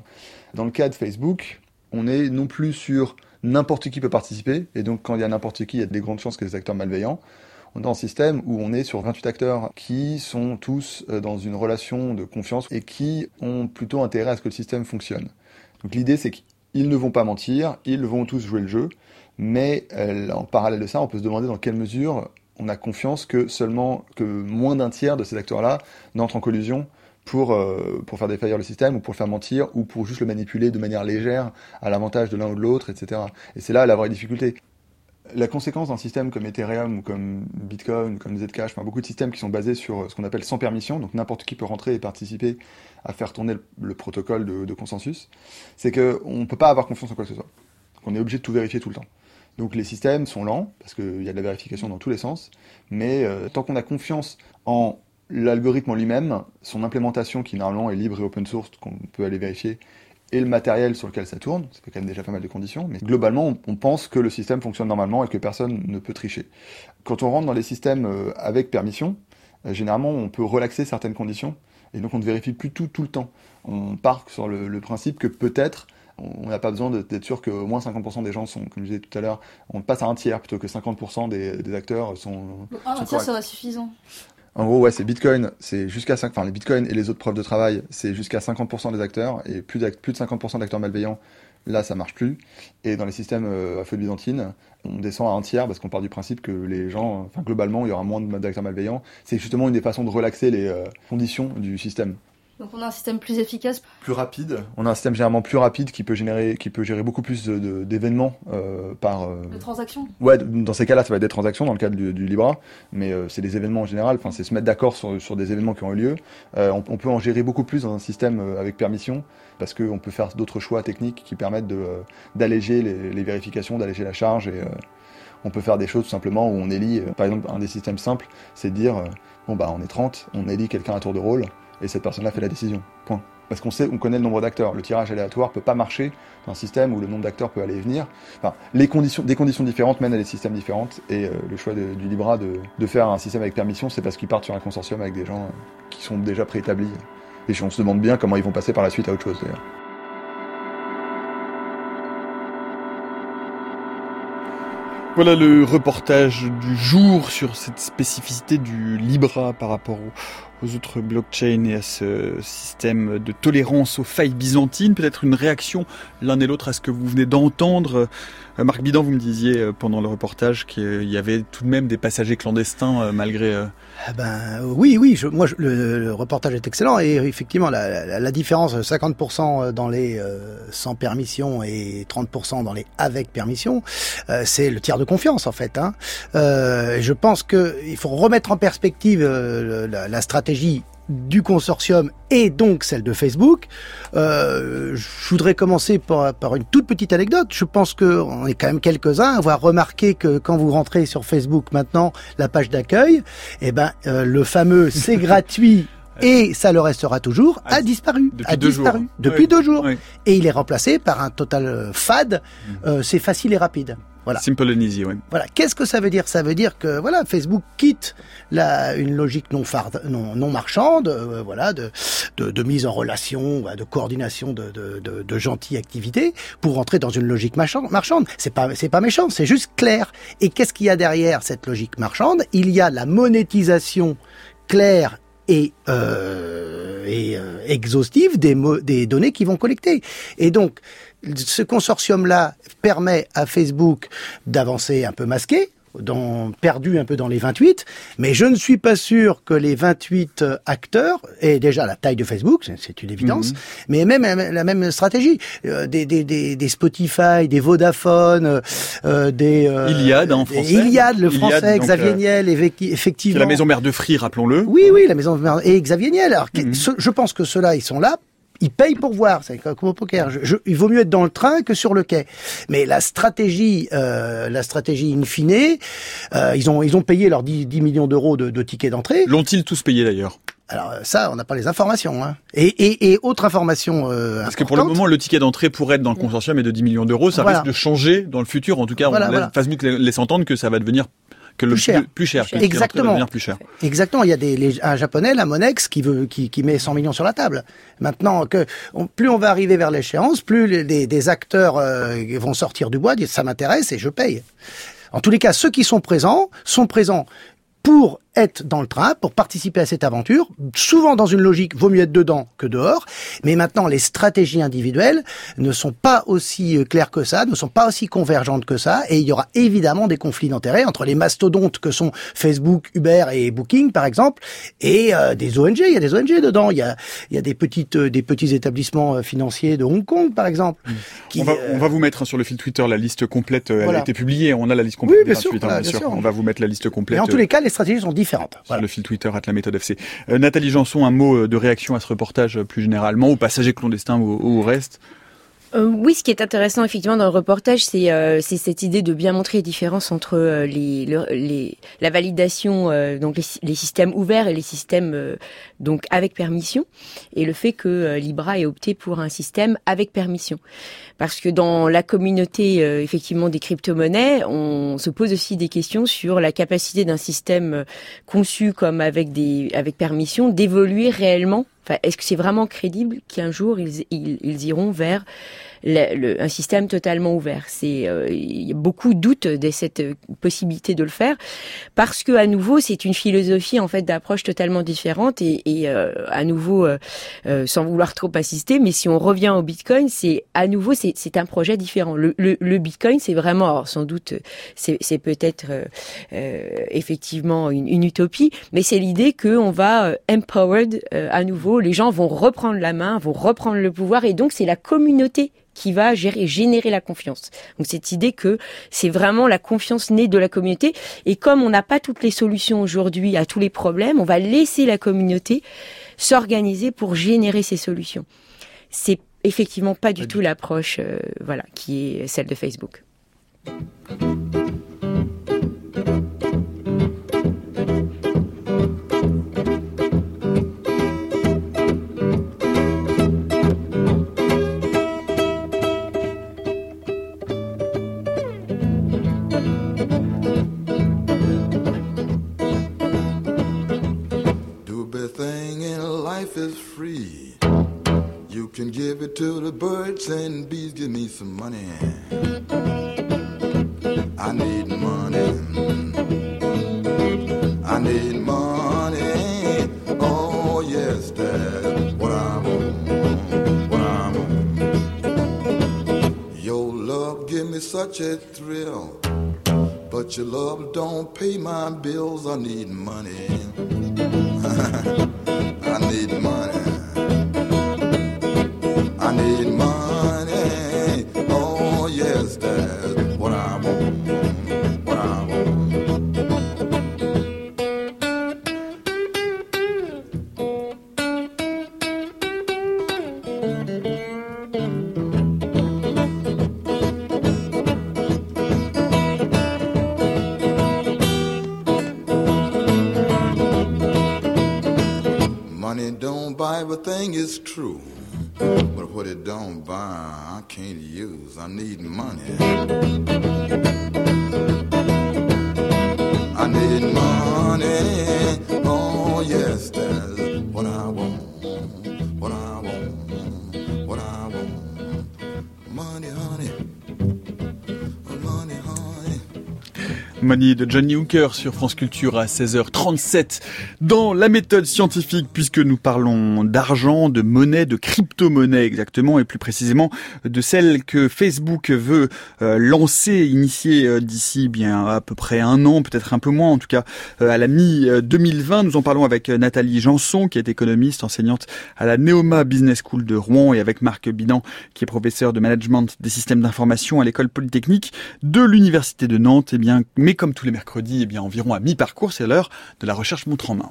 J: Dans le cas de Facebook, on est non plus sur n'importe qui peut participer, et donc quand il y a n'importe qui, il y a des grandes chances que des acteurs malveillants. On est dans un système où on est sur 28 acteurs qui sont tous euh, dans une relation de confiance et qui ont plutôt intérêt à ce que le système fonctionne. Donc l'idée, c'est ils ne vont pas mentir, ils vont tous jouer le jeu, mais euh, en parallèle de ça, on peut se demander dans quelle mesure on a confiance que seulement que moins d'un tiers de ces acteurs-là n'entrent en collusion pour, euh, pour faire défaillir le système ou pour le faire mentir ou pour juste le manipuler de manière légère à l'avantage de l'un ou de l'autre, etc. Et c'est là la vraie difficulté. La conséquence d'un système comme Ethereum ou comme Bitcoin ou comme Zcash, enfin beaucoup de systèmes qui sont basés sur ce qu'on appelle sans permission, donc n'importe qui peut rentrer et participer à faire tourner le, protocole de, consensus, c'est qu'on ne peut pas avoir confiance en quoi que ce soit. On est obligé de tout vérifier tout le temps. Donc les systèmes sont lents, parce qu'il y a de la vérification dans tous les sens, mais euh, tant qu'on a confiance en l'algorithme en lui-même, son implémentation qui normalement est libre et open source, qu'on peut aller vérifier, et le matériel sur lequel ça tourne, ça fait quand même déjà pas mal de conditions, mais globalement, on, pense que le système fonctionne normalement et que personne ne peut tricher. Quand on rentre dans les systèmes euh, avec permission, euh, généralement, on peut relaxer certaines conditions, et donc on ne vérifie plus tout tout le temps. On part sur le, principe que peut-être on n'a pas besoin d'être sûr qu'au moins 50% des gens sont, comme je disais tout à l'heure, on passe à un tiers plutôt que 50% des, acteurs sont.
I: un tiers serait suffisant.
J: En gros, ouais, c'est Bitcoin, c'est jusqu'à 5, enfin les Bitcoins et les autres preuves de travail, c'est jusqu'à 50% des acteurs et plus, de, plus de 50% d'acteurs malveillants. Là, ça marche plus. Et dans les systèmes euh, à feu de byzantine, on descend à un tiers parce qu'on part du principe que les gens, enfin globalement, il y aura moins d'acteurs malveillants. C'est justement une des façons de relaxer les euh, conditions du système.
I: Donc on a un système plus efficace.
J: Plus rapide. On a un système généralement plus rapide qui peut générer, qui peut gérer beaucoup plus d'événements euh, par.
I: Euh... De transactions.
J: Ouais, dans ces cas-là, ça va être des transactions dans le cadre du, du Libra, mais euh, c'est des événements en général. Enfin, c'est se mettre d'accord sur, sur, des événements qui ont eu lieu. Euh, on, on, peut en gérer beaucoup plus dans un système avec permission parce qu'on peut faire d'autres choix techniques qui permettent d'alléger les, les, vérifications, d'alléger la charge et on peut faire des choses tout simplement où on élit. par exemple, un des systèmes simples, c'est de dire bon bah on est 30, on élit quelqu'un à tour de rôle et cette personne-là fait la décision. Point. Parce qu'on sait, on connaît le nombre d'acteurs. Le tirage aléatoire peut pas marcher dans un système où le nombre d'acteurs peut aller et venir. Des conditions différentes mènent à des systèmes différents. Et euh, le choix du Libra de, faire un système avec permission, c'est parce qu'ils partent sur un consortium avec des gens euh, qui sont déjà préétablis. Et on se demande bien comment ils vont passer par la suite à autre chose d'ailleurs.
A: Voilà le reportage du jour sur cette spécificité du Libra par rapport aux autres blockchains et à ce système de tolérance aux failles byzantines. Peut-être une réaction l'un et l'autre à ce que vous venez d'entendre. Euh, Marc Bidan, vous me disiez euh, pendant le reportage qu'il y avait tout de même des passagers clandestins euh, malgré
G: ah ben oui, oui. Moi, le, reportage est excellent et effectivement, la, la, la différence 50% dans les sans permission et 30% dans les avec permission, c'est le tiers de confiance en fait. Hein. Je pense que il faut remettre en perspective la stratégie du consortium et donc celle de Facebook. Euh, je voudrais commencer par, par, une toute petite anecdote. Je pense qu'on est quand même quelques-uns à avoir remarqué que quand vous rentrez sur Facebook maintenant, la page d'accueil, eh ben euh, le fameux c'est *laughs* gratuit et ça le restera toujours, a disparu.
A: Depuis
G: a
A: deux
G: disparu
A: jours.
G: depuis deux jours. Et il est remplacé par un total fade.
A: Mm.
G: Euh, c'est facile et rapide. Voilà.
A: Simple and easy, oui.
G: Voilà. Qu'est-ce que ça veut dire? Ça veut dire que voilà, Facebook quitte la, une logique non, non, non marchande, euh, voilà, de, de, de, mise en relation, de coordination de, de, de, de gentilles activités, pour entrer dans une logique marchande. C'est pas, c'est pas méchant, c'est juste clair. Et qu'est-ce qu'il y a derrière cette logique marchande? Il y a la monétisation claire et, euh, et euh, exhaustive des, des données qu'ils vont collecter. Et donc, ce consortium-là permet à Facebook d'avancer un peu masqué, dans, perdu un peu dans les 28, mais je ne suis pas sûr que les 28 acteurs aient déjà la taille de Facebook, c'est une évidence,
A: Mhm.
G: mais même la même stratégie. Euh, des, des, des, des Spotify, des Vodafone, euh, des... euh,
A: Iliad, en français.
G: Iliad, le français,
A: donc,
G: Xavier
A: euh,
G: Niel,
A: C'est
G: effectivement.
A: la maison mère de Free, rappelons-le.
G: Oui, oui, la maison merde. Et Xavier Niel. Alors,
A: Mhm.
G: je pense que ceux-là, ils sont là. Ils payent pour voir, c'est comme au poker. Je- je- il vaut mieux être dans le train que sur le quai. Mais la stratégie, euh, la stratégie in fine, euh, ils ont ils ont payé leurs 10, 10 millions d'euros de, de tickets d'entrée.
A: L'ont-ils tous payé d'ailleurs?
G: Alors euh, ça, on n'a pas les informations. Hein. Et, et, et autre information euh,
A: Parce que pour le moment, le ticket d'entrée pour être dans le consortium est de 10 millions d'euros. Ça
G: Voilà.
A: risque de changer dans le futur. En tout cas,
G: Voilà,
A: on
G: voilà.
A: Laisse entendre que ça va devenir que le
G: Plus cher.
A: plus cher,
F: Plus
G: Exactement.
A: devenir plus cher.
G: Exactement, il y a des, les- un japonais, la Monex, qui veut, qui, qui met 100 millions sur la table. Maintenant que on- plus on va arriver vers l'échéance, plus les, des, des acteurs euh, vont sortir du bois, dire ça m'intéresse et je paye. En tous les cas, ceux qui sont présents sont présents pour être dans le train, pour participer à cette aventure. Souvent dans une logique, vaut mieux être dedans que dehors. Mais maintenant, les stratégies individuelles ne sont pas aussi euh, claires que ça, ne sont pas aussi convergentes que ça, et il y aura évidemment des conflits d'intérêts entre les mastodontes que sont Facebook, Uber et Booking, par exemple, et euh, des ONG. Il y a des ONG dedans. Il y a, il y a des petites, euh, des petits établissements financiers de Hong Kong, par exemple. Mmh.
A: Qui, on, va, on, va, vous mettre hein, sur le fil Twitter la liste complète. Elle a été publiée. On a la liste complète.
G: Oui, bien, sûr,
A: hein, bien, sûr. On va vous mettre la liste complète.
G: Mais en tous les cas, les stratégies sont différentes.
A: Sur le fil Twitter la méthode FC. Nathalie Janson, un mot de réaction à ce reportage plus généralement, aux passagers clandestins ou au reste?
F: Euh, oui, ce qui est intéressant effectivement dans le reportage, c'est euh, cette idée de bien montrer les différences entre euh, la validation, donc les, les, systèmes ouverts et les systèmes donc avec permission, et le fait que Libra ait opté pour un système avec permission, parce que dans la communauté effectivement des crypto-monnaies, on se pose aussi des questions sur la capacité d'un système conçu comme avec des avec permission d'évoluer réellement est-ce que c'est vraiment crédible qu'un jour ils, ils, iront vers le, un système totalement ouvert. C'est euh, il y a beaucoup de doutes de cette possibilité de le faire. Parce que à nouveau c'est une philosophie en fait d'approche totalement différente et, et euh, à nouveau euh, sans vouloir trop insister, mais si on revient au Bitcoin, c'est à nouveau c'est un projet différent. Le, le, le Bitcoin c'est vraiment alors, sans doute c'est peut-être effectivement une, une, utopie, mais c'est l'idée qu'on va empowered à nouveau. Les gens vont reprendre la main, vont reprendre le pouvoir, et donc c'est la communauté qui va gérer, générer la confiance. Donc cette idée que c'est vraiment la confiance née de la communauté, et comme on n'a pas toutes les solutions aujourd'hui à tous les problèmes, on va laisser la communauté s'organiser pour générer ces solutions. C'est effectivement pas du tout l'approche, euh, voilà, qui est celle de Facebook.
K: Can give it to the birds and bees. Give me some money. I need money. I need money. Oh yes, that's what I want. What I want. Your love give me such a thrill, but your love don't pay my bills. I need money.
A: De Johnny Hooker sur France Culture à 16h37 dans la méthode scientifique puisque nous parlons d'argent, de monnaie, de crypto-monnaie exactement et plus précisément de celle que Facebook veut euh, lancer, initier euh, d'ici bien à peu près un an, peut-être un peu moins en tout cas euh, à la mi-2020. Nous en parlons avec Nathalie Janson qui est économiste, enseignante à la Neoma Business School de Rouen et avec Marc Bidan qui est professeur de management des systèmes d'information à l'école polytechnique de l'université de Nantes. Et eh bien mais comme tous les mercredis, eh bien environ à mi-parcours, c'est l'heure de la recherche montre en main.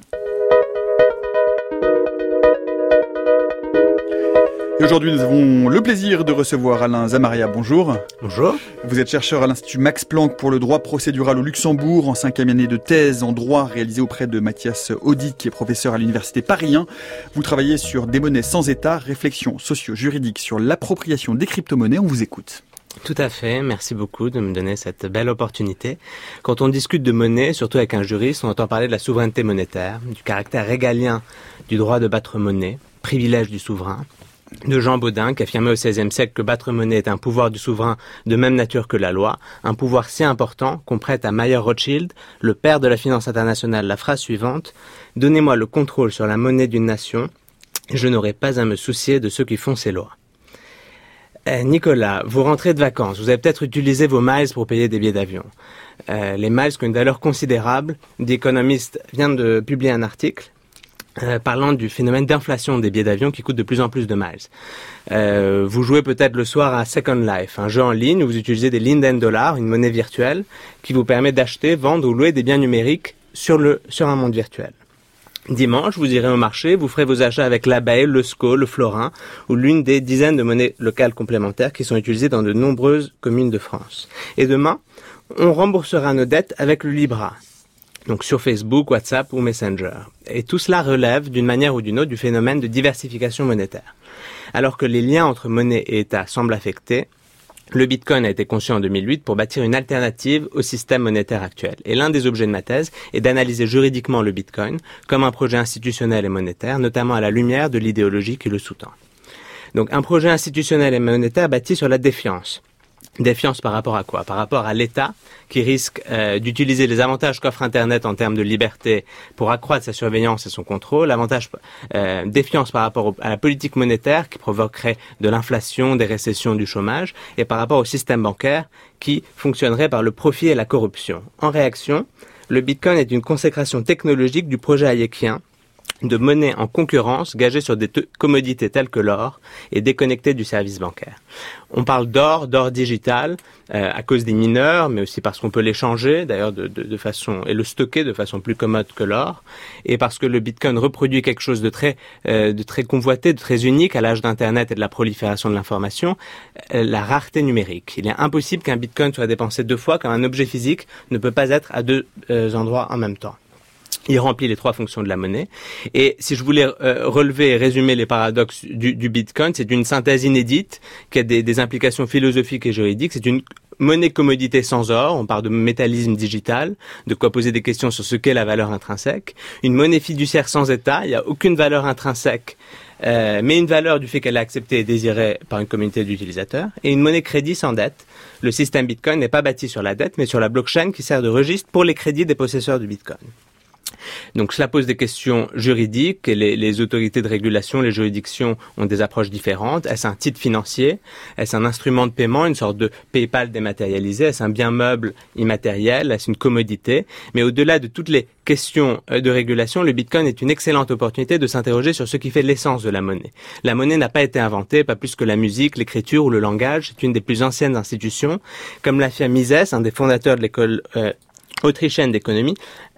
A: Et aujourd'hui, nous avons le plaisir de recevoir Alain Zamaria. Bonjour.
L: Bonjour.
A: Vous êtes chercheur à l'Institut Max Planck pour le droit procédural au Luxembourg en cinquième année de thèse en droit réalisée auprès de Mathias Audi, qui est professeur à l'Université Paris 1. Vous travaillez sur des monnaies sans État, réflexion socio-juridique sur l'appropriation des crypto-monnaies. On vous écoute.
L: Tout à fait, merci beaucoup de me donner cette belle opportunité. Quand on discute de monnaie, surtout avec un juriste, on entend parler de la souveraineté monétaire, du caractère régalien du droit de battre monnaie, privilège du souverain. de Jean Baudin qui affirmait au XVIe siècle que battre monnaie est un pouvoir du souverain de même nature que la loi, un pouvoir si important qu'on prête à Mayer Rothschild, le père de la finance internationale, la phrase suivante Donnez-moi le contrôle sur la monnaie d'une nation, je n'aurai pas à me soucier de ceux qui font ces lois. Eh, Nicolas, vous rentrez de vacances, vous avez peut-être utilisé vos miles pour payer des billets d'avion. Euh, les miles qui ont une valeur considérable. The Economist vient de publier un article euh, parlant du phénomène d'inflation des billets d'avion qui coûtent de plus en plus de miles. Euh, vous jouez peut-être le soir à Second Life, un jeu en ligne où vous utilisez des Linden Dollars, une monnaie virtuelle, qui vous permet d'acheter, vendre ou louer des biens numériques sur, le, sur un monde virtuel. Dimanche, vous irez au marché, vous ferez vos achats avec l'abeille, le SCO, le florin ou l'une des dizaines de monnaies locales complémentaires qui sont utilisées dans de nombreuses communes de France. Et demain, on remboursera nos dettes avec le Libra. Donc sur Facebook, WhatsApp ou Messenger. Et tout cela relève d'une manière ou d'une autre du phénomène de diversification monétaire. Alors que les liens entre monnaie et État semblent affectés, le Bitcoin a été conçu en 2008 pour bâtir une alternative au système monétaire actuel. Et l'un des objets de ma thèse est d'analyser juridiquement le Bitcoin comme un projet institutionnel et monétaire, notamment à la lumière de l'idéologie qui le sous-tend. Donc un projet institutionnel et monétaire bâti sur la défiance. Défiance par rapport à quoi? Par rapport à l'État qui risque euh, d'utiliser les avantages qu'offre Internet en termes de liberté pour accroître sa surveillance et son contrôle. Euh, défiance par rapport à la politique monétaire qui provoquerait de l'inflation, des récessions, du chômage, et par rapport au système bancaire qui fonctionnerait par le profit et la corruption. En réaction, le Bitcoin est une consécration technologique du projet hayekien de monnaie en concurrence gagée sur des commodités telles que l'or et déconnectée du service bancaire. On parle d'or, d'or digital, euh, à cause des mineurs, mais aussi parce qu'on peut l'échanger, d'ailleurs, de, façon et le stocker de façon plus commode que l'or, et parce que le Bitcoin reproduit quelque chose de très, euh, de très convoité, de très unique à l'âge d'Internet et de la prolifération de l'information, euh, la rareté numérique. Il est impossible qu'un Bitcoin soit dépensé deux fois, comme un objet physique ne peut pas être à deux endroits en même temps. Il remplit les trois fonctions de la monnaie. Et si je voulais euh, relever et résumer les paradoxes du, Bitcoin, c'est une synthèse inédite qui a des, des implications philosophiques et juridiques. C'est une monnaie commodité sans or, on parle de métallisme digital, de quoi poser des questions sur ce qu'est la valeur intrinsèque. Une monnaie fiduciaire sans État, il n'y a aucune valeur intrinsèque, euh, mais une valeur du fait qu'elle est acceptée et désirée par une communauté d'utilisateurs. Et une monnaie crédit sans dette. Le système Bitcoin n'est pas bâti sur la dette, mais sur la blockchain qui sert de registre pour les crédits des possesseurs du Bitcoin. Donc cela pose des questions juridiques et les, autorités de régulation, les juridictions ont des approches différentes. Est-ce un titre financier? Est-ce un instrument de paiement, une sorte de PayPal dématérialisé? Est-ce un bien meuble immatériel? Est-ce une commodité? Mais au-delà de toutes les questions euh, de régulation, le Bitcoin est une excellente opportunité de s'interroger sur ce qui fait l'essence de la monnaie. La monnaie n'a pas été inventée, pas plus que la musique, l'écriture ou le langage. C'est une des plus anciennes institutions. Comme l'affirme Mises, un des fondateurs de l'école euh, autrichienne d'économie,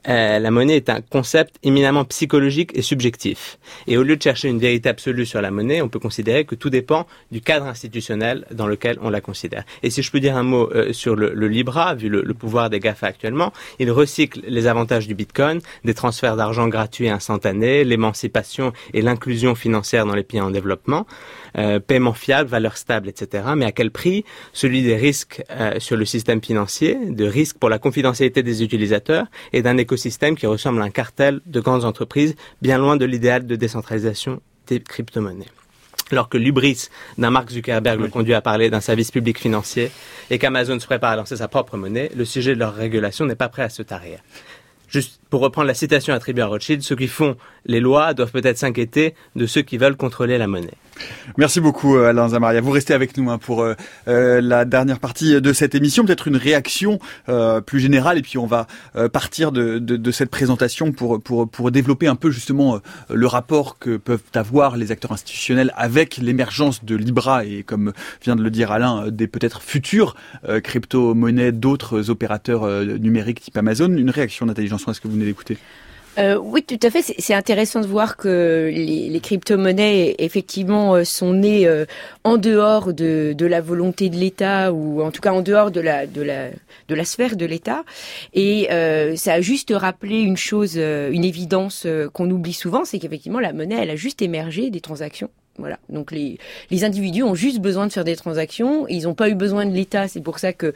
L: euh, la monnaie est un concept éminemment psychologique et subjectif. Et au lieu de chercher une vérité absolue sur la monnaie, on peut considérer que tout dépend du cadre institutionnel dans lequel on la considère. Et si je peux dire un mot euh, sur le, Libra, vu le, pouvoir des GAFA actuellement, il recycle les avantages du Bitcoin, des transferts d'argent gratuits et instantanés, l'émancipation et l'inclusion financière dans les pays en développement, euh, paiement fiable, valeur stable, etc. Mais à quel prix? Celui des risques sur le système financier, de risques pour la confidentialité des utilisateurs et d'un écosystème qui ressemble à un cartel de grandes entreprises, bien loin de l'idéal de décentralisation des crypto-monnaies. Alors que l'ubris d'un Mark Zuckerberg le conduit à parler d'un service public financier et qu'Amazon se prépare à lancer sa propre monnaie, le sujet de leur régulation n'est pas prêt à se tarir. Juste pour reprendre la citation attribuée à Rothschild, ceux qui font les lois doivent peut-être s'inquiéter de ceux qui veulent contrôler la monnaie.
A: Merci beaucoup euh, Alain Zamaria. Vous restez avec nous hein, pour euh, euh, la dernière partie de cette émission, peut-être une réaction plus générale et puis on va partir de, cette présentation pour, pour, pour développer un peu justement le rapport que peuvent avoir les acteurs institutionnels avec l'émergence de Libra et comme vient de le dire Alain, des peut-être futures crypto-monnaies d'autres opérateurs numériques type Amazon. Une réaction Janson, est-ce que vous d'écouter
F: euh, oui, tout à fait. C'est intéressant de voir que les, les crypto-monnaies, effectivement, euh, sont nées euh, en dehors de, la volonté de l'État, ou en tout cas en dehors de la, sphère de l'État. Et ça a juste rappelé une chose, une évidence qu'on oublie souvent, c'est qu'effectivement, la monnaie, elle a juste émergé des transactions voilà. Donc les, les individus ont juste besoin de faire des transactions. Ils n'ont pas eu besoin de l'État. C'est pour ça que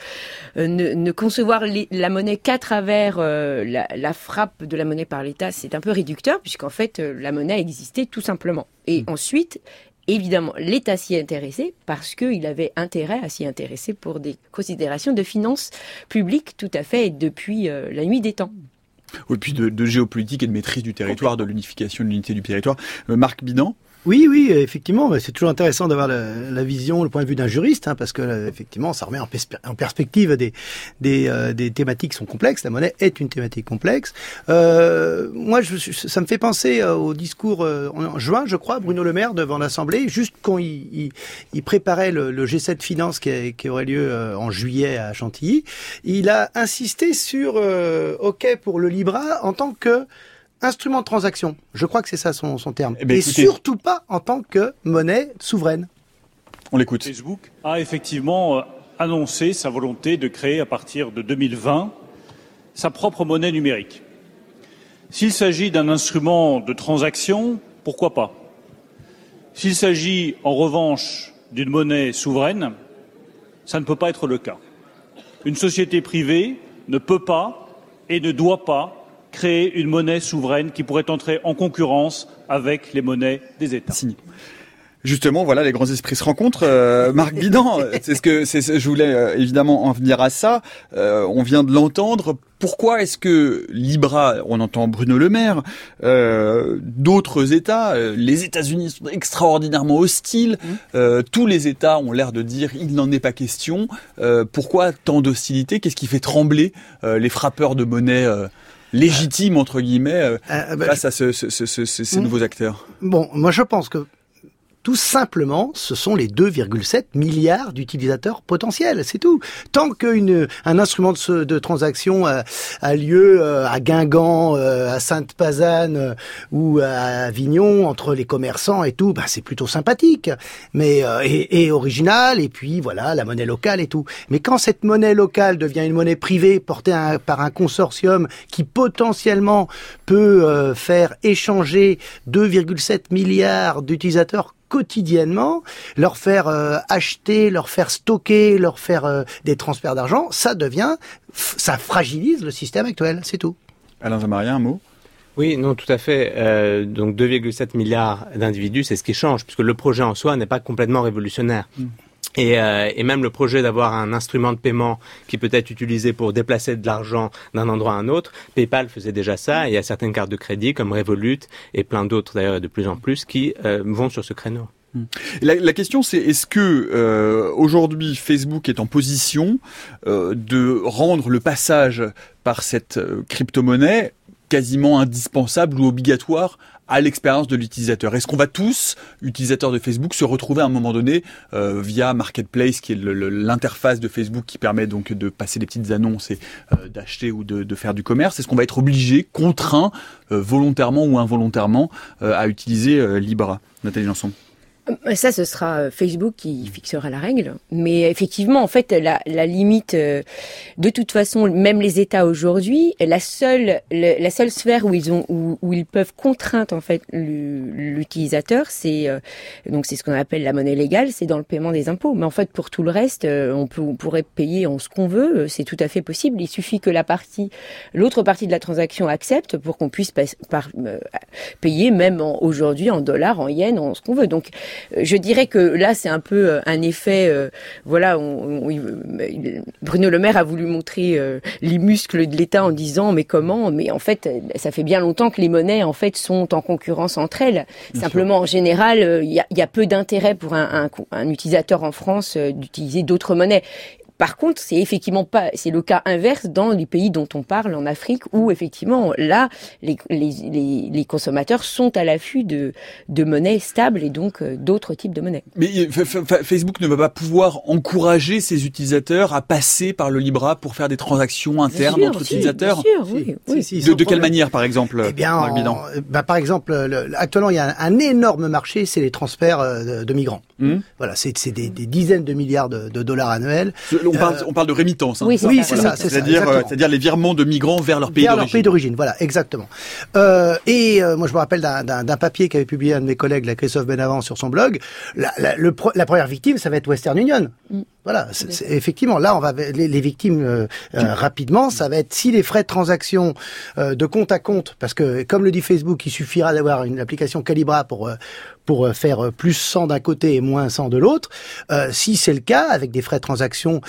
F: euh, ne, ne, concevoir la monnaie qu'à travers euh, la, la, frappe de la monnaie par l'État, c'est un peu réducteur puisqu'en fait euh, la monnaie existait tout simplement. Et mmh. ensuite, évidemment, l'État s'y intéressait parce qu'il avait intérêt à s'y intéresser pour des considérations de finances publiques tout à fait depuis la nuit des temps.
A: Et puis de, de, géopolitique et de maîtrise du territoire, de l'unification de l'unité du territoire. Marc Bidan
G: oui, oui, effectivement, c'est toujours intéressant d'avoir la, vision, le point de vue d'un juriste, hein, parce que euh, effectivement, ça remet en, perspective des euh, thématiques qui sont complexes. La monnaie est une thématique complexe. Euh, moi, je, ça me fait penser euh, au discours en juin, je crois, Bruno Le Maire devant l'Assemblée, juste quand il, préparait le, le, G7 Finance qui, qui, aurait lieu en juillet à Chantilly. Il a insisté sur OK pour le Libra en tant que instrument de transaction. Je crois que c'est ça son, son terme. Eh ben, Et surtout pas en tant que monnaie souveraine.
A: On l'écoute.
M: Facebook a effectivement euh, annoncé sa volonté de créer à partir de 2020 sa propre monnaie numérique. S'il s'agit d'un instrument de transaction, pourquoi pas? S'il s'agit en revanche d'une monnaie souveraine, ça ne peut pas être le cas. Une société privée ne peut pas et ne doit pas créer une monnaie souveraine qui pourrait entrer en concurrence avec les monnaies des États.
A: Justement, voilà, les grands esprits se rencontrent. Euh, Marc Bidan, *laughs* c'est ce que c'est, je voulais euh, évidemment en venir à ça. Euh, on vient de l'entendre. Pourquoi est-ce que Libra, on entend Bruno Le Maire, d'autres États, les États-Unis sont extraordinairement hostiles. Mmh. tous les États ont l'air de dire il n'en est pas question. pourquoi tant d'hostilité? Qu'est-ce qui fait trembler les frappeurs de monnaie légitime entre guillemets euh, euh, bah, face à ce, ce, ce, ces hmm. nouveaux acteurs
G: Bon, moi je pense que tout simplement, ce sont les 2,7 milliards d'utilisateurs potentiels, c'est tout. Tant qu'un instrument de, de transaction a, a, lieu euh, à Guingamp, euh, à Sainte-Pazanne euh, ou à Avignon, entre les commerçants et tout, ben c'est plutôt sympathique, mais et, et, original, et puis voilà, la monnaie locale et tout. Mais quand cette monnaie locale devient une monnaie privée portée par un consortium qui potentiellement peut faire échanger 2,7 milliards d'utilisateurs quotidiennement, leur faire euh, acheter, leur faire stocker, leur faire euh, des transferts d'argent, ça devient, ça fragilise le système actuel, c'est tout.
A: Alain Zamaria, un mot?
L: Oui, non, tout à fait. Euh, donc 2,7 milliards d'individus, c'est ce qui change, puisque le projet en soi n'est pas complètement révolutionnaire. Mm. Et, euh, et, même le projet d'avoir un instrument de paiement qui peut être utilisé pour déplacer de l'argent d'un endroit à un autre, PayPal faisait déjà ça. il y a certaines cartes de crédit comme Revolut et plein d'autres d'ailleurs de plus en plus qui euh, vont sur ce créneau.
A: Hmm. La, question c'est est-ce que euh, aujourd'hui Facebook est en position de rendre le passage par cette crypto-monnaie quasiment indispensable ou obligatoire à l'expérience de l'utilisateur. Est-ce qu'on va tous, utilisateurs de Facebook, se retrouver à un moment donné euh, via Marketplace, qui est l'interface de Facebook qui permet donc de passer des petites annonces et euh, d'acheter ou de, faire du commerce Est-ce qu'on va être obligé, contraint, euh, volontairement ou involontairement, à utiliser Libra Nathalie Janson
F: ça, ce sera euh, Facebook qui fixera la règle. Mais effectivement, en fait, la, la limite, euh, de toute façon, même les États aujourd'hui, la seule, la seule sphère où ils ont, où, où ils peuvent contraindre en fait l'utilisateur, c'est donc c'est ce qu'on appelle la monnaie légale, c'est dans le paiement des impôts. Mais en fait, pour tout le reste, on, peut, on pourrait payer en ce qu'on veut, c'est tout à fait possible. Il suffit que la partie, l'autre partie de la transaction accepte pour qu'on puisse payer même aujourd'hui en dollars, en yens, en ce qu'on veut. Donc euh, je dirais que là, c'est un peu euh, un effet. Euh, voilà, on, Bruno Le Maire a voulu montrer les muscles de l'État en disant mais comment? Mais en fait, ça fait bien longtemps que les monnaies en fait sont en concurrence entre elles. Simplement, en général, il y a, y, a, peu d'intérêt pour un, un, un utilisateur en France d'utiliser d'autres monnaies. Par contre, c'est effectivement pas, c'est le cas inverse dans les pays dont on parle en Afrique où effectivement là, les, les, les, consommateurs sont à l'affût de, de monnaies stables et donc euh, d'autres types de monnaies.
A: Mais Facebook ne va pas pouvoir encourager ses utilisateurs à passer par le Libra pour faire des transactions internes entre utilisateurs.
F: Bien sûr, oui, oui.
A: Si, de, de quelle manière, par exemple
G: Eh bien, bah, par exemple, actuellement, il y a un, énorme marché, c'est les transferts euh, de, migrants. Hmm. Voilà, c'est des, des, dizaines de milliards de, de dollars annuels
A: on, parle, on parle de rémittance. Hein.
G: Oui, c'est ça.
A: C'est-à-dire, euh, c'est-à-dire les virements de migrants vers leur pays d'origine.
G: Vers leur pays d'origine, voilà, exactement. Euh, et euh, moi, je me rappelle d'un papier qu'avait publié un de mes collègues, la Christophe Benavent, sur son blog. La, la, le, la première victime, ça va être Western Union. Mm. Voilà, c'est- c'est- effectivement, là, on va les, les victimes euh, euh, rapidement. Ça va être si les frais de transaction euh, de compte à compte, parce que comme le dit Facebook, il suffira d'avoir une application Calibra pour euh, pour euh, faire euh, plus 100 d'un côté et moins 100 de l'autre. Euh, si c'est le cas, avec des frais de transaction,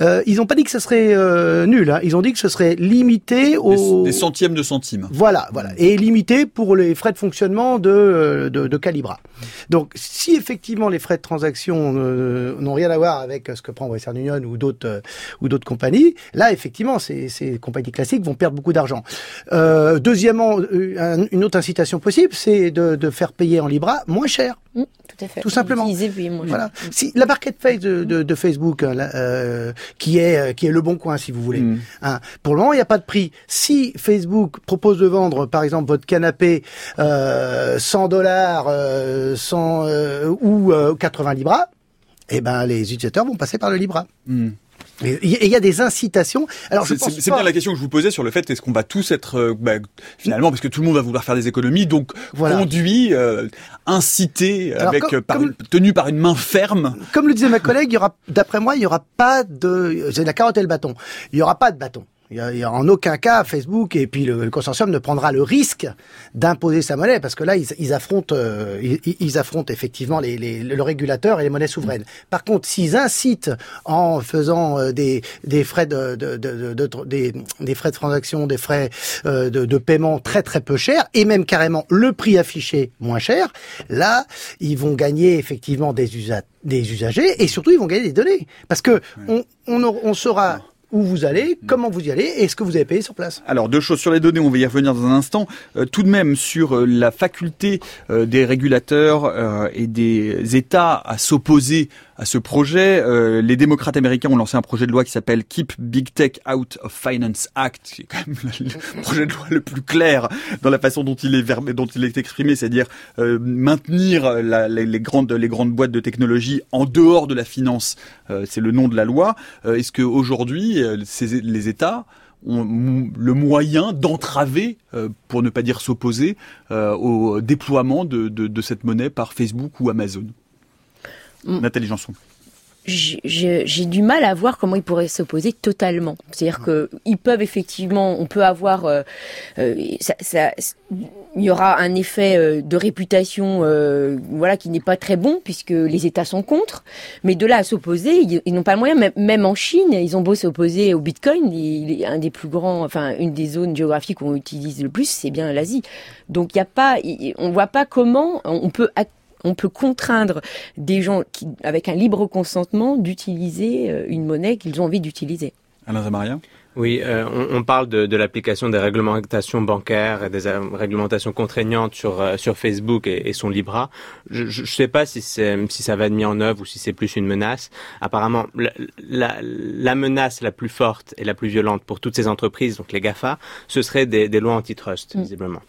G: euh, ils n'ont pas dit que ce serait euh, nul. Hein. Ils ont dit que ce serait limité aux
A: des centièmes de centimes.
G: voilà, voilà, et limité pour les frais de fonctionnement de, de, de Calibra. Donc, si effectivement les frais de transaction n'ont rien à voir avec ce que prend Western Union ou d'autres ou d'autres compagnies, là effectivement, ces, ces compagnies classiques vont perdre beaucoup d'argent. Deuxièmement, un- une autre incitation possible, c'est de, de faire payer en Libra moins cher.
F: Mmh, tout à fait.
G: Tout simplement.
F: Utiliser, puis moins cher.
G: Voilà. Si la marketplace de, de, de Facebook, hein, là, euh, qui est euh, qui est le bon coin, si vous voulez.
A: Mm.
G: hein, pour le moment, il n'y a pas de prix. Si Facebook propose de vendre, par exemple, votre canapé euh, 100 dollars, euh, 100 euh, ou euh, 80 libras, eh ben les utilisateurs vont passer par le Libra.
A: Mm.
G: Et il y, a des incitations. Alors
A: C'est
G: pense pas-
A: bien la question que je vous posais sur le fait est-ce qu'on va tous être euh, bah, finalement parce que tout le monde va vouloir faire des économies donc
G: Voilà.
A: conduit, euh, incité
G: Alors,
A: avec
G: comme-
A: euh, par
G: comme-
A: une- tenu par une main ferme.
G: Comme le disait ma collègue, il y aura, d'après moi, il y aura pas de, c'est la carotte et le bâton. Il y aura pas de bâton. Il y a, il y a en aucun cas Facebook et puis le, le consortium ne prendra le risque d'imposer sa monnaie parce que là ils, ils affrontent euh, ils, ils affrontent effectivement les, les- le régulateur et les monnaies souveraines. Par contre, s'ils incitent en faisant euh, des, des frais de, de, de- de- de- des, des frais de transaction, des frais euh, de, de paiement très très peu chers et même carrément le prix affiché moins cher, là ils vont gagner effectivement des usa- des usagers et surtout ils vont gagner des données. Parce que on, on, on saura où vous allez, comment vous y allez et ce que vous avez payé sur place.
A: Alors deux choses sur les données, on va y revenir dans un instant. Euh, tout de même sur euh, la faculté euh, des régulateurs euh, et des États à s'opposer à ce projet. Euh, les démocrates américains ont lancé un projet de loi qui s'appelle Keep Big Tech Out of Finance Act, qui est quand même le *laughs* projet de loi le plus clair dans la façon dont il est verbé, dont il est exprimé, c'est-à-dire euh, maintenir la- les, les grandes les grandes boîtes de technologie en dehors de la finance. Euh, c'est le nom de la loi. Euh, Est-ce que aujourd'hui euh, ces- les États ont le moyen d'entraver, euh, pour ne pas dire s'opposer, euh, au déploiement de, de, de cette monnaie par Facebook ou Amazon?
F: Mm.
A: Nathalie Janson.
F: j'ai- du mal à voir comment ils pourraient s'opposer totalement. C'est-à-dire que ils peuvent effectivement, on peut avoir, euh, euh, ça, ça- il y aura un effet euh, de réputation, euh, voilà, qui n'est pas très bon puisque les États sont contre. Mais de là à s'opposer, ils, ils n'ont pas le moyen. Même, même en Chine, ils ont beau s'opposer au Bitcoin, il est un des plus grands, enfin une des zones géographiques où on utilise le plus, c'est bien l'Asie. Donc il y a pas, on voit pas comment on peut on peut contraindre des gens qui, avec un libre consentement d'utiliser euh, une monnaie qu'ils ont envie d'utiliser.
A: Alain Zamaria
L: Oui, euh, on, on parle de, de l'application des réglementations bancaires et des euh, réglementations contraignantes sur euh, sur Facebook et, et son Libra. Je ne sais pas si c'est si ça va être mis en œuvre ou si c'est plus une menace. Apparemment, la, la, la menace la plus forte et la plus violente pour toutes ces entreprises, donc les Gafa, ce serait des, des lois antitrust,
F: Mm.
L: visiblement.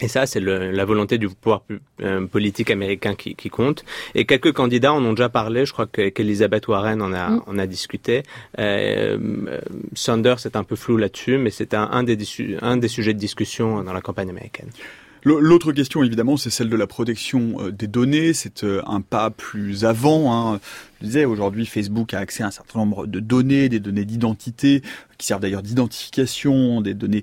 L: Et ça, c'est le- la volonté du pouvoir euh, politique américain qui, qui compte. Et quelques candidats en ont déjà parlé. Je crois que- qu'Elisabeth Warren en a,
F: Mm.
L: en a discuté. Euh, Sanders est un peu flou là-dessus, mais c'est un, un, des, un des sujets de discussion dans la campagne américaine.
A: L'autre question, évidemment, c'est celle de la protection euh, des données. C'est euh, un pas plus avant. Hein. Je disais, aujourd'hui, Facebook a accès à un certain nombre de données, des données d'identité, qui servent d'ailleurs d'identification, des données,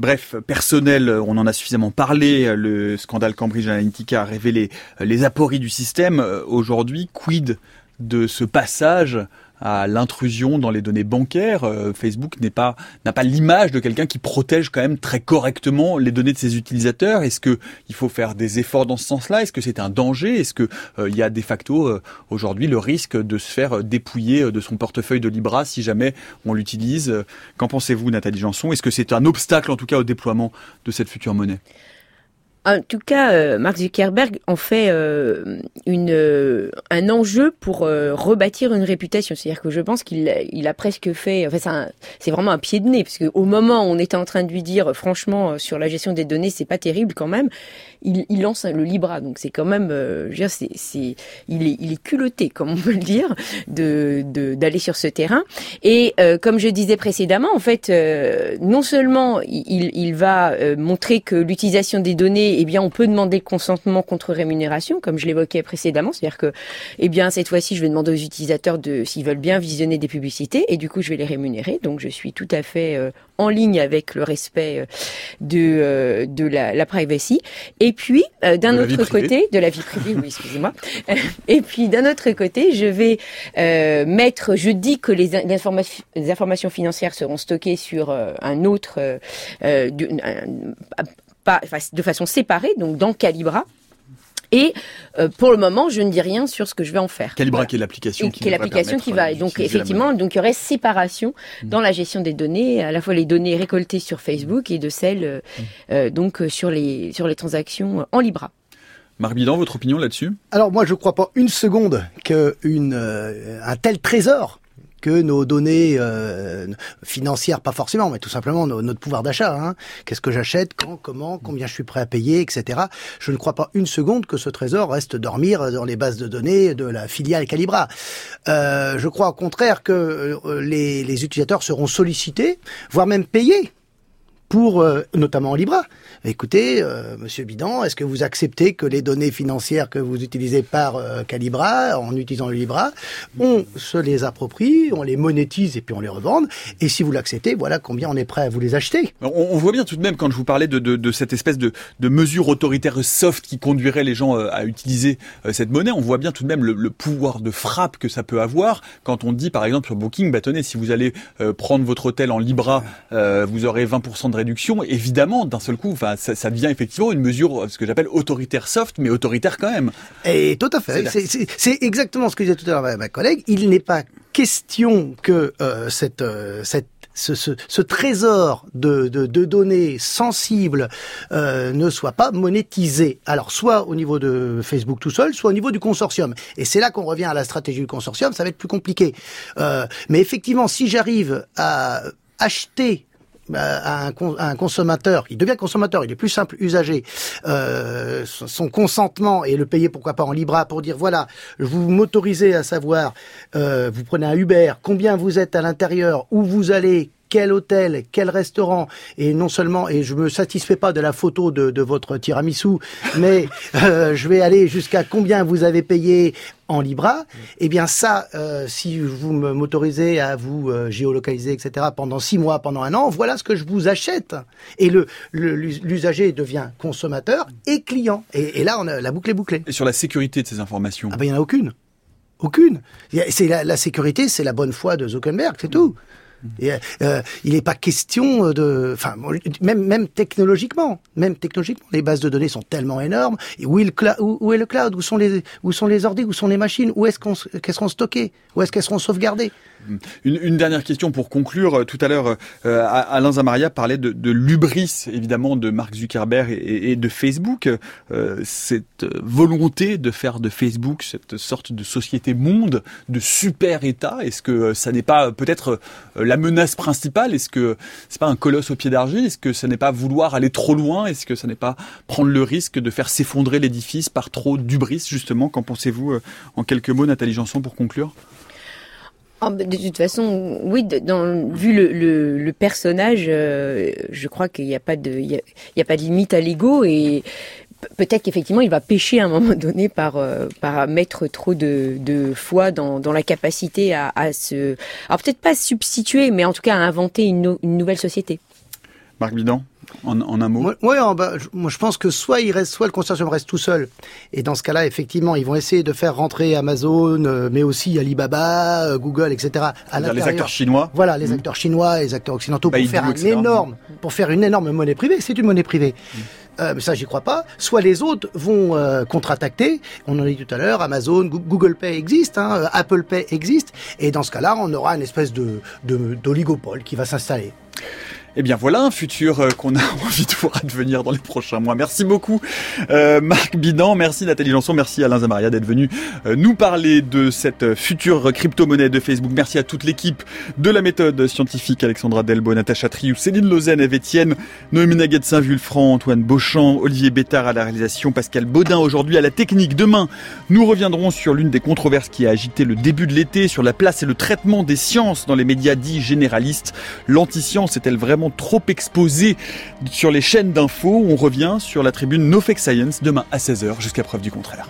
A: bref, personnelles. On en a suffisamment parlé. Le scandale Cambridge Analytica a révélé euh, les apories du système. Euh, Aujourd'hui, quid de ce passage à l'intrusion dans les données bancaires. Euh, Facebook n'est pas n'a pas l'image de quelqu'un qui protège quand même très correctement les données de ses utilisateurs. Est-ce que il faut faire des efforts dans ce sens-là? Est-ce que c'est un danger? Est-ce que euh, il y a de facto euh, aujourd'hui le risque de se faire dépouiller de son portefeuille de Libra si jamais on l'utilise? Qu'en pensez-vous, Nathalie Janson? Est-ce que c'est un obstacle en tout cas au déploiement de cette future monnaie?
F: En tout cas, euh, Mark Zuckerberg en fait euh, une, euh, un enjeu pour euh, rebâtir une réputation. C'est-à-dire que je pense qu'il il a presque fait. Enfin, c'est vraiment un pied de nez, parce qu'au moment où on était en train de lui dire, franchement, euh, sur la gestion des données, c'est pas terrible quand même. Il, il lance le Libra, donc c'est quand même, euh, je veux dire, c'est, c'est, il est, il est culotté, comme on peut le dire, de, de- d'aller sur ce terrain. Et comme je disais précédemment, en fait, non seulement il, il va montrer que l'utilisation des données eh bien, on peut demander le consentement contre rémunération, comme je l'évoquais précédemment. C'est-à-dire que, eh bien, cette fois-ci, je vais demander aux utilisateurs de s'ils veulent bien visionner des publicités, et du coup, je vais les rémunérer. Donc, je suis tout à fait euh, en ligne avec le respect euh, de euh, de la, la privacy. Et puis, d'un autre côté, de la vie privée, oui, excusez-moi. *laughs* et puis, d'un autre côté, je vais mettre, je dis que les, in- les informations, les informations financières seront stockées sur un autre, de, un- pas, enfin, de façon séparée, donc dans Calibra. Et euh, pour le moment, je ne dis rien sur ce que je vais en faire.
A: Calibra, qui est l'application
F: Et
A: qui
F: qui est l'application qui va.
A: euh,
F: Donc effectivement, donc il y aurait séparation dans la gestion des données, à la fois les données récoltées sur Facebook et de celles euh, euh, donc sur les sur les transactions en Libra.
A: Marc Bidan, votre opinion là-dessus?
G: Alors moi, je ne crois pas une seconde qu'un un tel trésor que nos données euh, financières, pas forcément, mais tout simplement no- notre pouvoir d'achat. Hein. Qu'est-ce que j'achète, quand, comment, combien je suis prêt à payer, etc. Je ne crois pas une seconde que ce trésor reste dormir dans les bases de données de la filiale Calibra. Euh, je crois au contraire que euh, les, utilisateurs seront sollicités, voire même payés pour notamment en Libra. Écoutez, euh, Monsieur Bidan, est-ce que vous acceptez que les données financières que vous utilisez par euh, Calibra, en utilisant le Libra, on se les approprie, on les monétise et puis on les revend. Et si vous l'acceptez, voilà combien on est prêt à vous les acheter.
A: On, voit bien tout de même quand je vous parlais de, cette espèce de, mesure autoritaire soft qui conduirait les gens euh, à utiliser euh, cette monnaie, on voit bien tout de même le, pouvoir de frappe que ça peut avoir quand on dit par exemple sur Booking, bah si vous allez prendre votre hôtel en Libra, vous aurez 20% de réduction. Évidemment, d'un seul coup, enfin, ça, ça devient effectivement une mesure, euh, ce que j'appelle autoritaire soft, mais autoritaire quand même.
G: Et tout à fait.
A: C'est-
G: exactement ce que disait tout à l'heure ma, ma collègue. Il n'est pas question que euh, cette, euh, cette ce, ce, ce trésor de, de, de données sensibles euh, ne soit pas monétisé. Alors, soit au niveau de Facebook tout seul, soit au niveau du consortium. Et c'est là qu'on revient à la stratégie du consortium, ça va être plus compliqué. Euh, mais effectivement, si j'arrive à acheter un, consommateur, il devient consommateur, il est plus simple usager, euh, son consentement et le payer pourquoi pas en Libra pour dire voilà, vous m'autorisez à savoir, euh, vous prenez un Uber, combien vous êtes à l'intérieur, où vous allez, quel hôtel, quel restaurant, et non seulement, et je me satisfais pas de la photo de, de votre tiramisu, mais euh, je vais aller jusqu'à combien vous avez payé en Libra, eh bien ça, euh, si vous me- m'autorisez à vous euh, géolocaliser, etc., pendant six mois, pendant un an, voilà ce que je vous achète. Et le l'usager devient consommateur et client. Et, et là, on a la boucle est bouclée.
A: Et sur la sécurité de ces informations
G: Ah ben il y en a aucune, aucune. C'est la, la sécurité, c'est la bonne foi de Zuckerberg, c'est tout. Euh, il n'est pas question de, enfin, même technologiquement, même technologiquement, les bases de données sont tellement énormes. Où est le, cloud? Où sont les où ordi? Où sont les machines? Où est-ce qu'on stockées Où est-ce qu'elles seront sauvegardées
A: Une, dernière question pour conclure. Euh, Tout à l'heure, euh, Alain Zamaria parlait de, de l'ubris, évidemment, de Mark Zuckerberg et, de Facebook. Euh, cette volonté de faire de Facebook cette sorte de société monde, de super État, est-ce que ça n'est pas peut-être la menace principale? Est-ce que c'est pas un colosse au pied d'argile? Est-ce que ça n'est pas vouloir aller trop loin? Est-ce que ça n'est pas prendre le risque de faire s'effondrer l'édifice par trop d'ubris, justement? Qu'en pensez-vous en quelques mots, Nathalie Janson, pour conclure?
F: Ah, bah, de toute façon, oui, vu le, personnage, euh, je crois qu'il n'y a pas de, limite à l'ego et pe- peut-être qu'effectivement il va pêcher à un moment donné par euh, mettre trop de, foi dans, la capacité à, se, alors peut-être pas substituer, mais en tout cas à inventer une, une nouvelle société.
A: Marc Bidan, en, en un mot
G: Oui, moi je pense que soit il reste, soit le consortium reste tout seul. Et dans ce cas-là, effectivement, ils vont essayer de faire rentrer Amazon, euh, mais aussi Alibaba, euh, Google, etc. à
A: les acteurs chinois
G: Voilà, les
A: Mhm.
G: acteurs chinois, les acteurs occidentaux pour faire un
A: etc.
G: énorme, pour faire une énorme monnaie privée. C'est une monnaie privée. Euh, mais ça, j'y crois pas. Soit les autres vont euh, contre-attaquer. On en a dit tout à l'heure. Amazon, Goo- Google Pay existe, hein, Apple Pay existe. Et dans ce cas-là, on aura une espèce de de- d'oligopole qui va s'installer.
A: Eh bien voilà un futur euh, qu'on a *laughs* envie de voir advenir dans les prochains mois. Merci beaucoup euh, Marc Bidan, merci Nathalie Janson, merci Alain Zamaria d'être venu euh, nous parler de cette future crypto-monnaie de Facebook. Merci à toute l'équipe de la méthode scientifique, Alexandra Delbo, Natacha Triou, Céline Lausanne, Eve Etienne, Noémie Naguet de Saint-Vulfranc, Antoine Beauchamp, Olivier Bétard à la réalisation, Pascal Baudin aujourd'hui à la technique. Demain, nous reviendrons sur l'une des controverses qui a agité le début de l'été, sur la place et le traitement des sciences dans les médias dits généralistes. L'anti-science est-elle vraiment trop exposé sur les chaînes d'infos. On revient sur la tribune No Fake Science demain à 16h jusqu'à preuve du contraire.